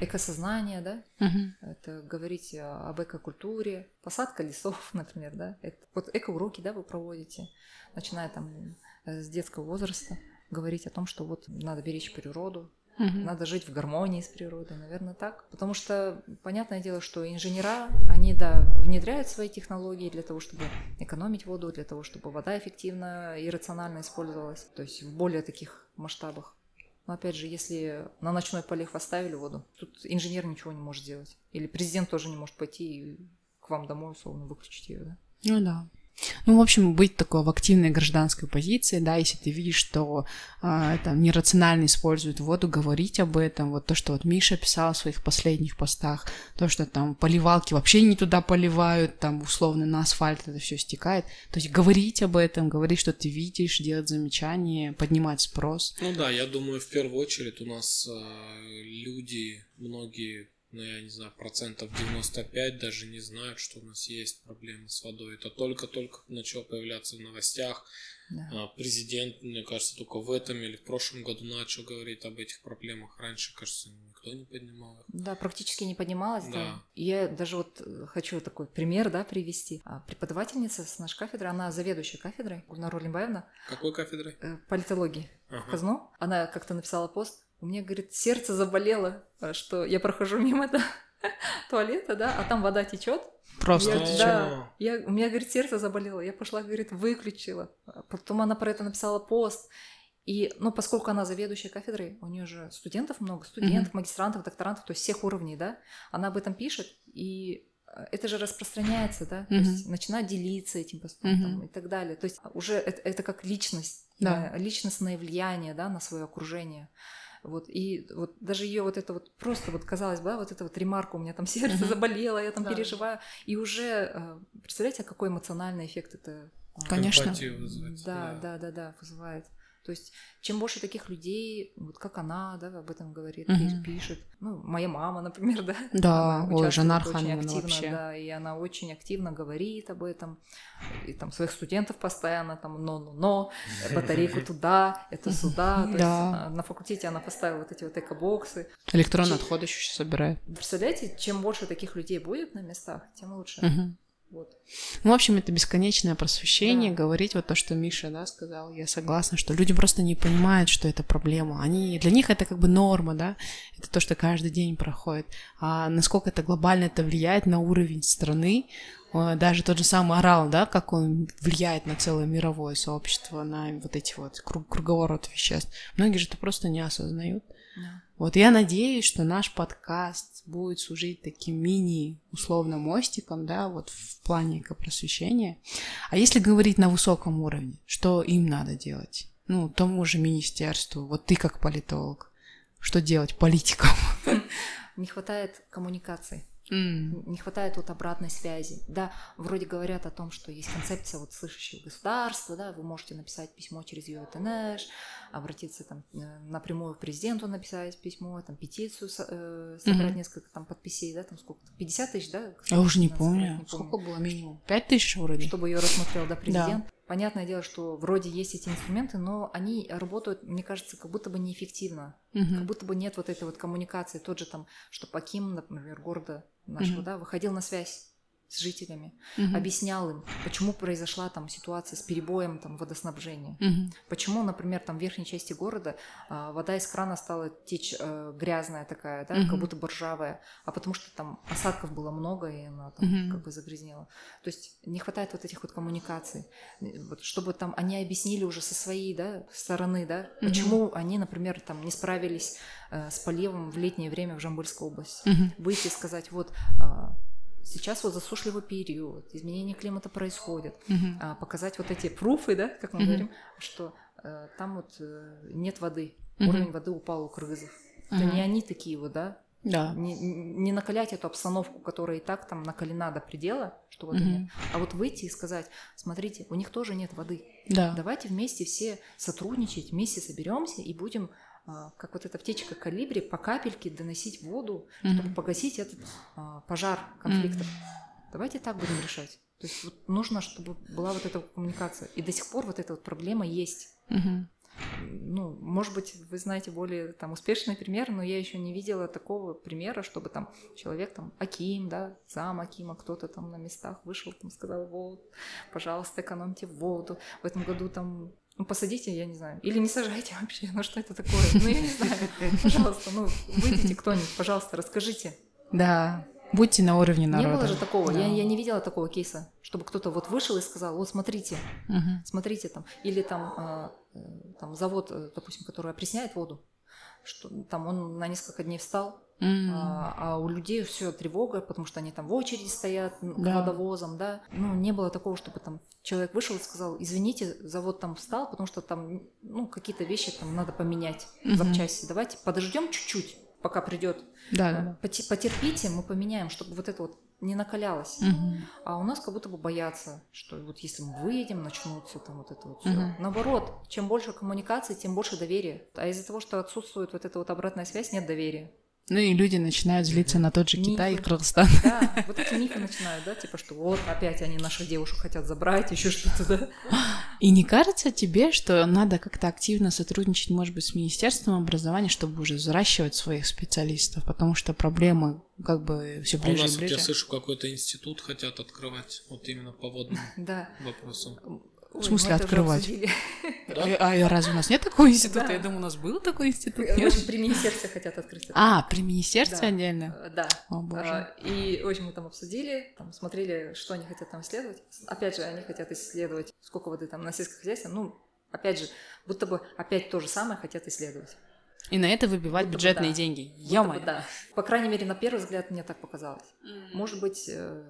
экосознание, да, угу. это говорить об экокультуре, посадка лесов, например, да, это, вот эко-уроки, да, вы проводите, начиная там э, с детского возраста, говорить о том, что вот надо беречь природу, Угу. Надо жить в гармонии с природой, наверное, так. Потому что, понятное дело, что инженера, они, да, внедряют свои технологии для того, чтобы экономить воду, для того, чтобы вода эффективно и рационально использовалась, то есть в более таких масштабах. Но опять же, если на ночной полив оставили воду, тут инженер ничего не может сделать. Или президент тоже не может пойти к вам домой, условно, выключить ее, да? Ну да. Ну, в общем, быть такой в активной гражданской позиции, да, если ты видишь, что э, там нерационально используют воду, говорить об этом, вот то, что вот Миша писал в своих последних постах, то, что там поливалки вообще не туда поливают, там условно на асфальт это все стекает, то есть говорить об этом, говорить, что ты видишь, делать замечания, поднимать спрос. Ну да, я думаю, в первую очередь у нас э, люди, многие ну, я не знаю, процентов 95 даже не знают, что у нас есть проблемы с водой. Это только-только начало появляться в новостях. Да. А, президент, мне кажется, только в этом или в прошлом году начал говорить об этих проблемах. Раньше, кажется, никто не поднимал их. Да, практически не поднималось. Да. да. Я даже вот э, хочу такой пример, да, привести. А, преподавательница с нашей кафедры, она заведующая кафедрой, Гульнар Лимбаевна. Какой кафедрой? Э, политологии ага. в Казну. Она как-то написала пост, у меня, говорит, сердце заболело, а что я прохожу мимо да, туалета, да, а там вода течет. Просто я, Да, я, у меня, говорит, сердце заболело. Я пошла, говорит, выключила. Потом она про это написала пост. И, ну, поскольку она заведующая кафедрой, у нее же студентов много, студентов, mm-hmm. магистрантов, докторантов, то есть всех уровней, да, она об этом пишет, и э, это же распространяется, да, mm-hmm. то есть начинает делиться этим постом mm-hmm. и так далее. То есть уже это, это как личность, да. Да, личностное влияние, да, на свое окружение. Вот, и вот даже ее вот это вот просто вот казалось бы, да, вот это вот ремарка, у меня там сердце заболело, я там да. переживаю, и уже, э, представляете, какой эмоциональный эффект это Конечно. Да, да, да, да, да, вызывает. То есть, чем больше таких людей, вот как она, да, об этом говорит, угу. пишет. Ну, моя мама, например, да. Да, ой, Жанар очень активно, вообще. да, и она очень активно говорит об этом. И там своих студентов постоянно там но-но-но, батарейку туда, это сюда. То да. есть, на факультете она поставила вот эти вот экобоксы. Электронные отходы еще собирает. Представляете, чем больше таких людей будет на местах, тем лучше. Угу. Вот. Ну, в общем, это бесконечное просвещение, да. говорить вот то, что Миша, да, сказал. Я согласна, что люди просто не понимают, что это проблема. Они, для них это как бы норма, да, это то, что каждый день проходит. А насколько это глобально это влияет на уровень страны, даже тот же самый орал, да, как он влияет на целое мировое сообщество, на вот эти вот круг, круговорот веществ. Многие же это просто не осознают. Да. Вот я надеюсь, что наш подкаст будет служить таким мини, условно, мостиком, да, вот в плане просвещения. А если говорить на высоком уровне, что им надо делать? Ну, тому же министерству, вот ты как политолог, что делать политикам? Не хватает коммуникации. Mm. Не хватает вот обратной связи. Да, вроде говорят о том, что есть концепция вот слышащего государства, да, вы можете написать письмо через ЮТНШ, обратиться там э, напрямую к президенту написать письмо, там петицию э, собрать mm-hmm. несколько там подписей, да, там сколько 50 тысяч, да? Я уже не помню. не помню. Сколько было минимум? 5 тысяч вроде? Чтобы ее рассмотрел, да, президент. Да. Понятное дело, что вроде есть эти инструменты, но они работают, мне кажется, как будто бы неэффективно. Угу. Как будто бы нет вот этой вот коммуникации. Тот же там, что Паким, например, города нашего, угу. да, выходил на связь с жителями, угу. объяснял им, почему произошла там ситуация с перебоем там водоснабжения, угу. почему, например, там в верхней части города а, вода из крана стала течь а, грязная такая, да, угу. как будто бы ржавая, а потому что там осадков было много и она там угу. как бы загрязнела. То есть не хватает вот этих вот коммуникаций, вот, чтобы там они объяснили уже со своей, да, стороны, да, угу. почему они, например, там не справились э, с поливом в летнее время в Жамбыльской области, угу. выйти и сказать, вот э, сейчас вот засушливый период, изменение климата происходит, угу. а, показать вот эти пруфы, да, как мы угу. говорим, что э, там вот э, нет воды, угу. уровень воды упал у кыргызов. Угу. То не они такие вот, да, да. Не, не накалять эту обстановку, которая и так там накалена до предела, что воды угу. нет, а вот выйти и сказать, смотрите, у них тоже нет воды. Да. Давайте вместе все сотрудничать, вместе соберемся и будем как вот эта птичка калибри, по капельке доносить воду, mm-hmm. чтобы погасить этот а, пожар конфликтов. Mm-hmm. Давайте так будем решать. То есть вот нужно, чтобы была вот эта коммуникация. И до сих пор вот эта вот проблема есть. Mm-hmm. ну, может быть, вы знаете более там успешный пример, но я еще не видела такого примера, чтобы там человек там Аким, да, зам Акима, кто-то там на местах вышел, там сказал, вот, пожалуйста, экономьте воду. В этом году там ну, посадите, я не знаю. Или не сажайте вообще. Ну, что это такое? Ну, я не знаю. Пожалуйста, ну, выйдите кто-нибудь, пожалуйста, расскажите. Да, будьте на уровне народа. Не было же такого. Да. Я, я не видела такого кейса, чтобы кто-то вот вышел и сказал, вот смотрите, угу. смотрите там. Или там, э, там завод, э, допустим, который опресняет воду, что там он на несколько дней встал, Mm. А, а у людей все тревога, потому что они там в очереди стоят да. к водовозам, да. Ну, не было такого, чтобы там человек вышел и сказал, извините, завод там встал, потому что там, ну, какие-то вещи там надо поменять, mm-hmm. запчасти. Давайте подождем чуть-чуть, пока придет. Да, да. Потерпите, мы поменяем, чтобы вот это вот не накалялось. Угу. А у нас как будто бы боятся, что вот если мы выйдем, начнутся там вот это вот все. Угу. Наоборот, чем больше коммуникации, тем больше доверия. А из-за того, что отсутствует вот эта вот обратная связь, нет доверия. Ну и люди начинают злиться на тот же мифы. Китай и Кыргызстан. Да, вот эти мифы начинают, да, типа, что вот опять они наших девушек хотят забрать, еще что-то, да. И не кажется тебе, что надо как-то активно сотрудничать, может быть, с Министерством образования, чтобы уже взращивать своих специалистов, потому что проблемы как бы все ближе а у нас, и ближе. Я слышу, какой-то институт хотят открывать, вот именно по водным вопросам. В смысле открывать? А, а разве у нас нет такого института? Я думаю, у нас был такой институт. Нет? При министерстве хотят открыть. А, при министерстве отдельно? Э, да. О, боже. И, в общем, мы там обсудили, там смотрели, что они хотят там исследовать. Опять же, они хотят исследовать, сколько воды там на сельском хозяйстве. Ну, опять же, будто бы опять то же самое хотят исследовать. И на это выбивать будто бюджетные бы, да. деньги. Ё-моё. Да. По крайней мере, на первый взгляд мне так показалось. Mm. Может быть, э,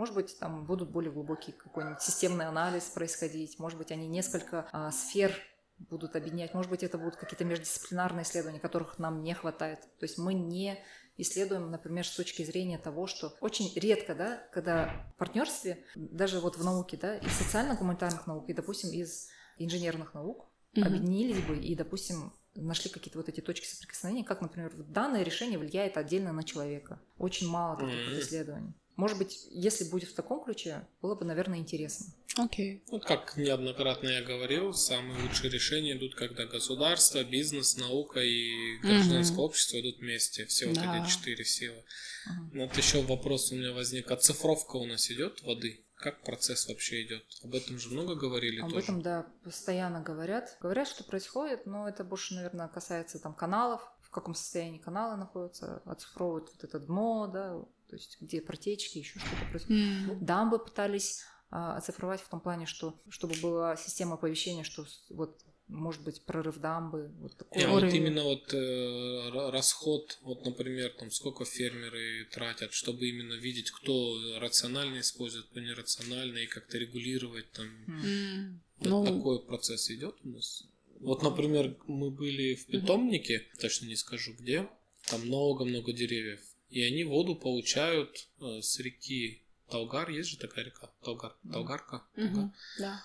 может быть, там будут более глубокий какой-нибудь системный анализ происходить, может быть, они несколько а, сфер будут объединять, может быть, это будут какие-то междисциплинарные исследования, которых нам не хватает. То есть мы не исследуем, например, с точки зрения того, что очень редко, да, когда в партнерстве, даже вот в науке, да, из социально-гуманитарных наук и, допустим, из инженерных наук mm-hmm. объединились бы и, допустим, нашли какие-то вот эти точки соприкосновения, как, например, данное решение влияет отдельно на человека. Очень мало таких mm-hmm. исследований. Может быть, если будет в таком ключе, было бы, наверное, интересно. Окей. Okay. Вот как неоднократно я говорил, самые лучшие решения идут, когда государство, бизнес, наука и гражданское mm-hmm. общество идут вместе. Все вот да. эти четыре силы. Uh-huh. Вот еще вопрос у меня возник. Оцифровка у нас идет воды? Как процесс вообще идет? Об этом же много говорили Об тоже. этом, да, постоянно говорят. Говорят, что происходит, но это больше, наверное, касается там каналов, в каком состоянии каналы находятся, оцифровывают вот это дно, да, то есть где протечки, еще что-то происходит. Mm. Дамбы пытались а, оцифровать в том плане, что чтобы была система оповещения, что вот может быть прорыв дамбы, вот такой. А вот именно вот э, расход, вот, например, там сколько фермеры тратят, чтобы именно видеть, кто рационально использует, кто нерационально, и как-то регулировать там. Mm. Вот ну... такой процесс идет у нас. Вот, например, мы были в питомнике, mm-hmm. точно не скажу где, там много-много деревьев. И они воду получают э, с реки Талгар, есть же такая река? Талгар, Талгарка? Угу, да.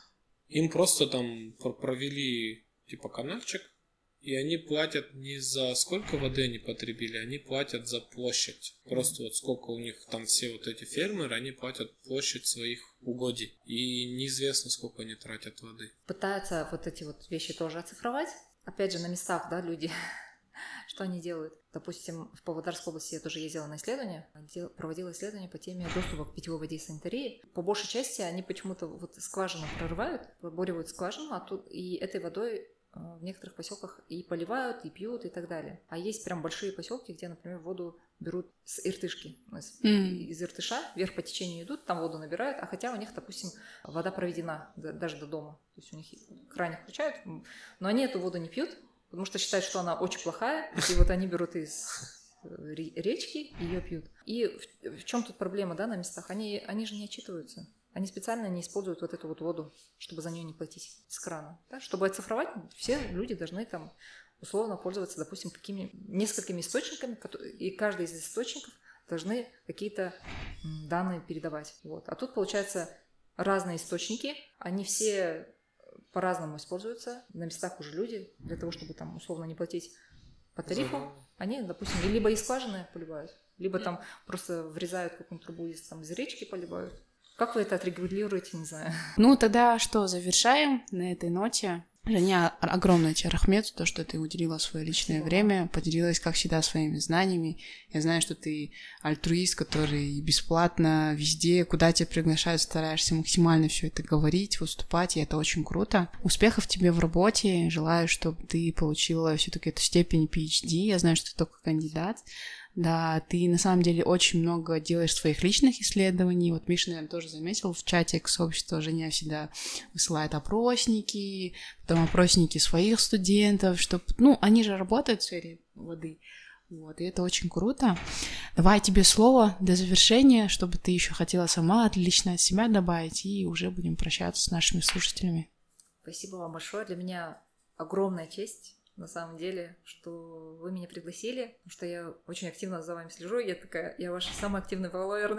Им просто там провели типа каналчик, и они платят не за сколько воды они потребили, они платят за площадь. Просто вот сколько у них там все вот эти фермеры, они платят площадь своих угодий. И неизвестно, сколько они тратят воды. Пытаются вот эти вот вещи тоже оцифровать. Опять же, на местах, да, люди что они делают? Допустим, в Павлодарской области я тоже ездила на исследование, проводила исследование по теме доступа к питьевой воде и санитарии. По большей части они почему-то вот скважину прорывают, выборивают скважину, а тут и этой водой э, в некоторых поселках и поливают, и пьют, и так далее. А есть прям большие поселки, где, например, воду берут с иртышки. Из, mm. из иртыша вверх по течению идут, там воду набирают, а хотя у них, допустим, вода проведена даже до дома. То есть у них краник включают, но они эту воду не пьют, потому что считают, что она очень плохая, и вот они берут из э, речки ее пьют. И в, в чем тут проблема, да, на местах? Они, они же не отчитываются. Они специально не используют вот эту вот воду, чтобы за нее не платить с крана. Да? Чтобы оцифровать, все люди должны там условно пользоваться, допустим, какими несколькими источниками, и каждый из источников должны какие-то данные передавать. Вот. А тут, получается, разные источники, они все по-разному используются. На местах уже люди для того, чтобы там условно не платить по тарифу, они, допустим, либо из скважины поливают, либо там просто врезают какую-нибудь трубу из, там, из речки поливают. Как вы это отрегулируете, не знаю. Ну, тогда что, завершаем на этой ноте. Женя, огромное тебе рахмет то, что ты уделила свое личное Спасибо. время, поделилась, как всегда, своими знаниями. Я знаю, что ты альтруист, который бесплатно везде, куда тебя приглашают, стараешься максимально все это говорить, выступать, и это очень круто. Успехов тебе в работе, желаю, чтобы ты получила все-таки эту степень PhD. Я знаю, что ты только кандидат. Да, ты на самом деле очень много делаешь своих личных исследований. Вот Миша, наверное, тоже заметил в чате к сообществу Женя всегда высылает опросники, потом опросники своих студентов, чтобы, ну, они же работают в сфере воды. Вот, и это очень круто. Давай тебе слово до завершения, чтобы ты еще хотела сама отлично от себя добавить, и уже будем прощаться с нашими слушателями. Спасибо вам большое. Для меня огромная честь на самом деле, что вы меня пригласили, потому что я очень активно за вами слежу. Я такая, я ваш самый активный фолловер,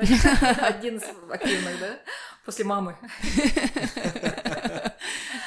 один из активных, да? После мамы.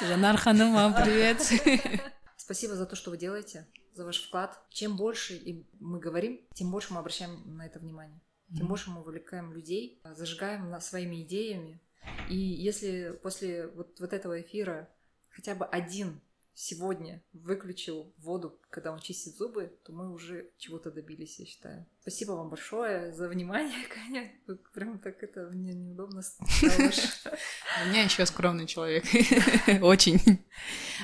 Жанар Ханума, привет! Спасибо за то, что вы делаете, за ваш вклад. Чем больше мы говорим, тем больше мы обращаем на это внимание. Тем больше мы вовлекаем людей, зажигаем своими идеями. И если после вот, вот этого эфира хотя бы один сегодня выключил воду, когда он чистит зубы, то мы уже чего-то добились, я считаю. Спасибо вам большое за внимание, Каня. Прям так это мне неудобно стало. У меня еще скромный человек. Очень.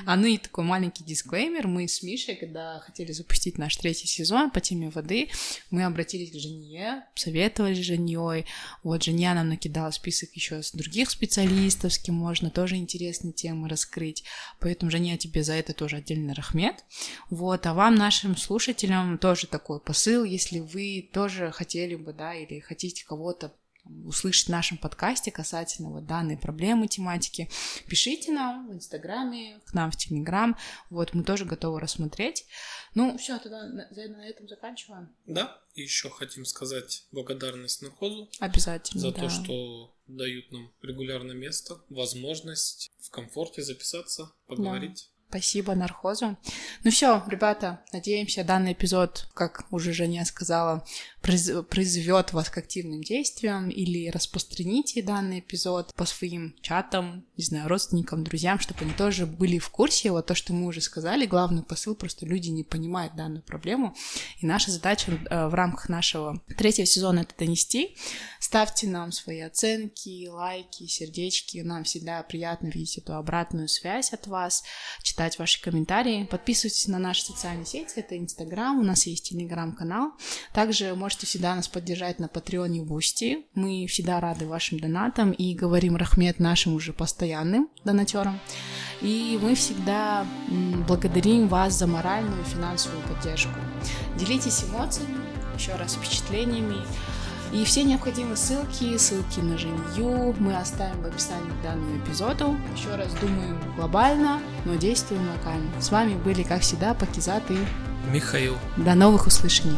А ну и такой маленький дисклеймер. Мы с Мишей, когда хотели запустить наш третий сезон по теме воды, мы обратились к Жене, советовали с. Вот Женя нам накидала список еще с других специалистов, с кем можно тоже интересные темы раскрыть. Поэтому, Женя, тебе за это тоже отдельно рахмет. Вот, а вам, нашим слушателям, тоже такой посыл, если вы тоже хотели бы, да, или хотите кого-то услышать в нашем подкасте касательно вот данной проблемы, тематики, пишите нам в Инстаграме, к нам в Телеграм. Вот, мы тоже готовы рассмотреть. Ну, все, тогда на, на этом заканчиваем. Да, и еще хотим сказать благодарность нархозу. Обязательно. За да. то, что дают нам регулярно место, возможность в комфорте записаться, поговорить. Да. Спасибо нархозу. Ну все, ребята, надеемся, данный эпизод, как уже Женя сказала, произведет вас к активным действиям или распространите данный эпизод по своим чатам, не знаю, родственникам, друзьям, чтобы они тоже были в курсе. Вот то, что мы уже сказали, главный посыл, просто люди не понимают данную проблему. И наша задача э, в рамках нашего третьего сезона это донести. Ставьте нам свои оценки, лайки, сердечки. Нам всегда приятно видеть эту обратную связь от вас, читать ваши комментарии. Подписывайтесь на наши социальные сети, это Инстаграм, у нас есть Телеграм-канал. Также можете всегда нас поддержать на Patreon е Boosty. Мы всегда рады вашим донатам и говорим рахмет нашим уже постоянным донатерам. И мы всегда благодарим вас за моральную и финансовую поддержку. Делитесь эмоциями, еще раз впечатлениями. И все необходимые ссылки, ссылки на Женью мы оставим в описании к данному эпизоду. Еще раз думаем глобально, но действуем локально. С вами были, как всегда, Пакизат и Михаил. До новых услышаний.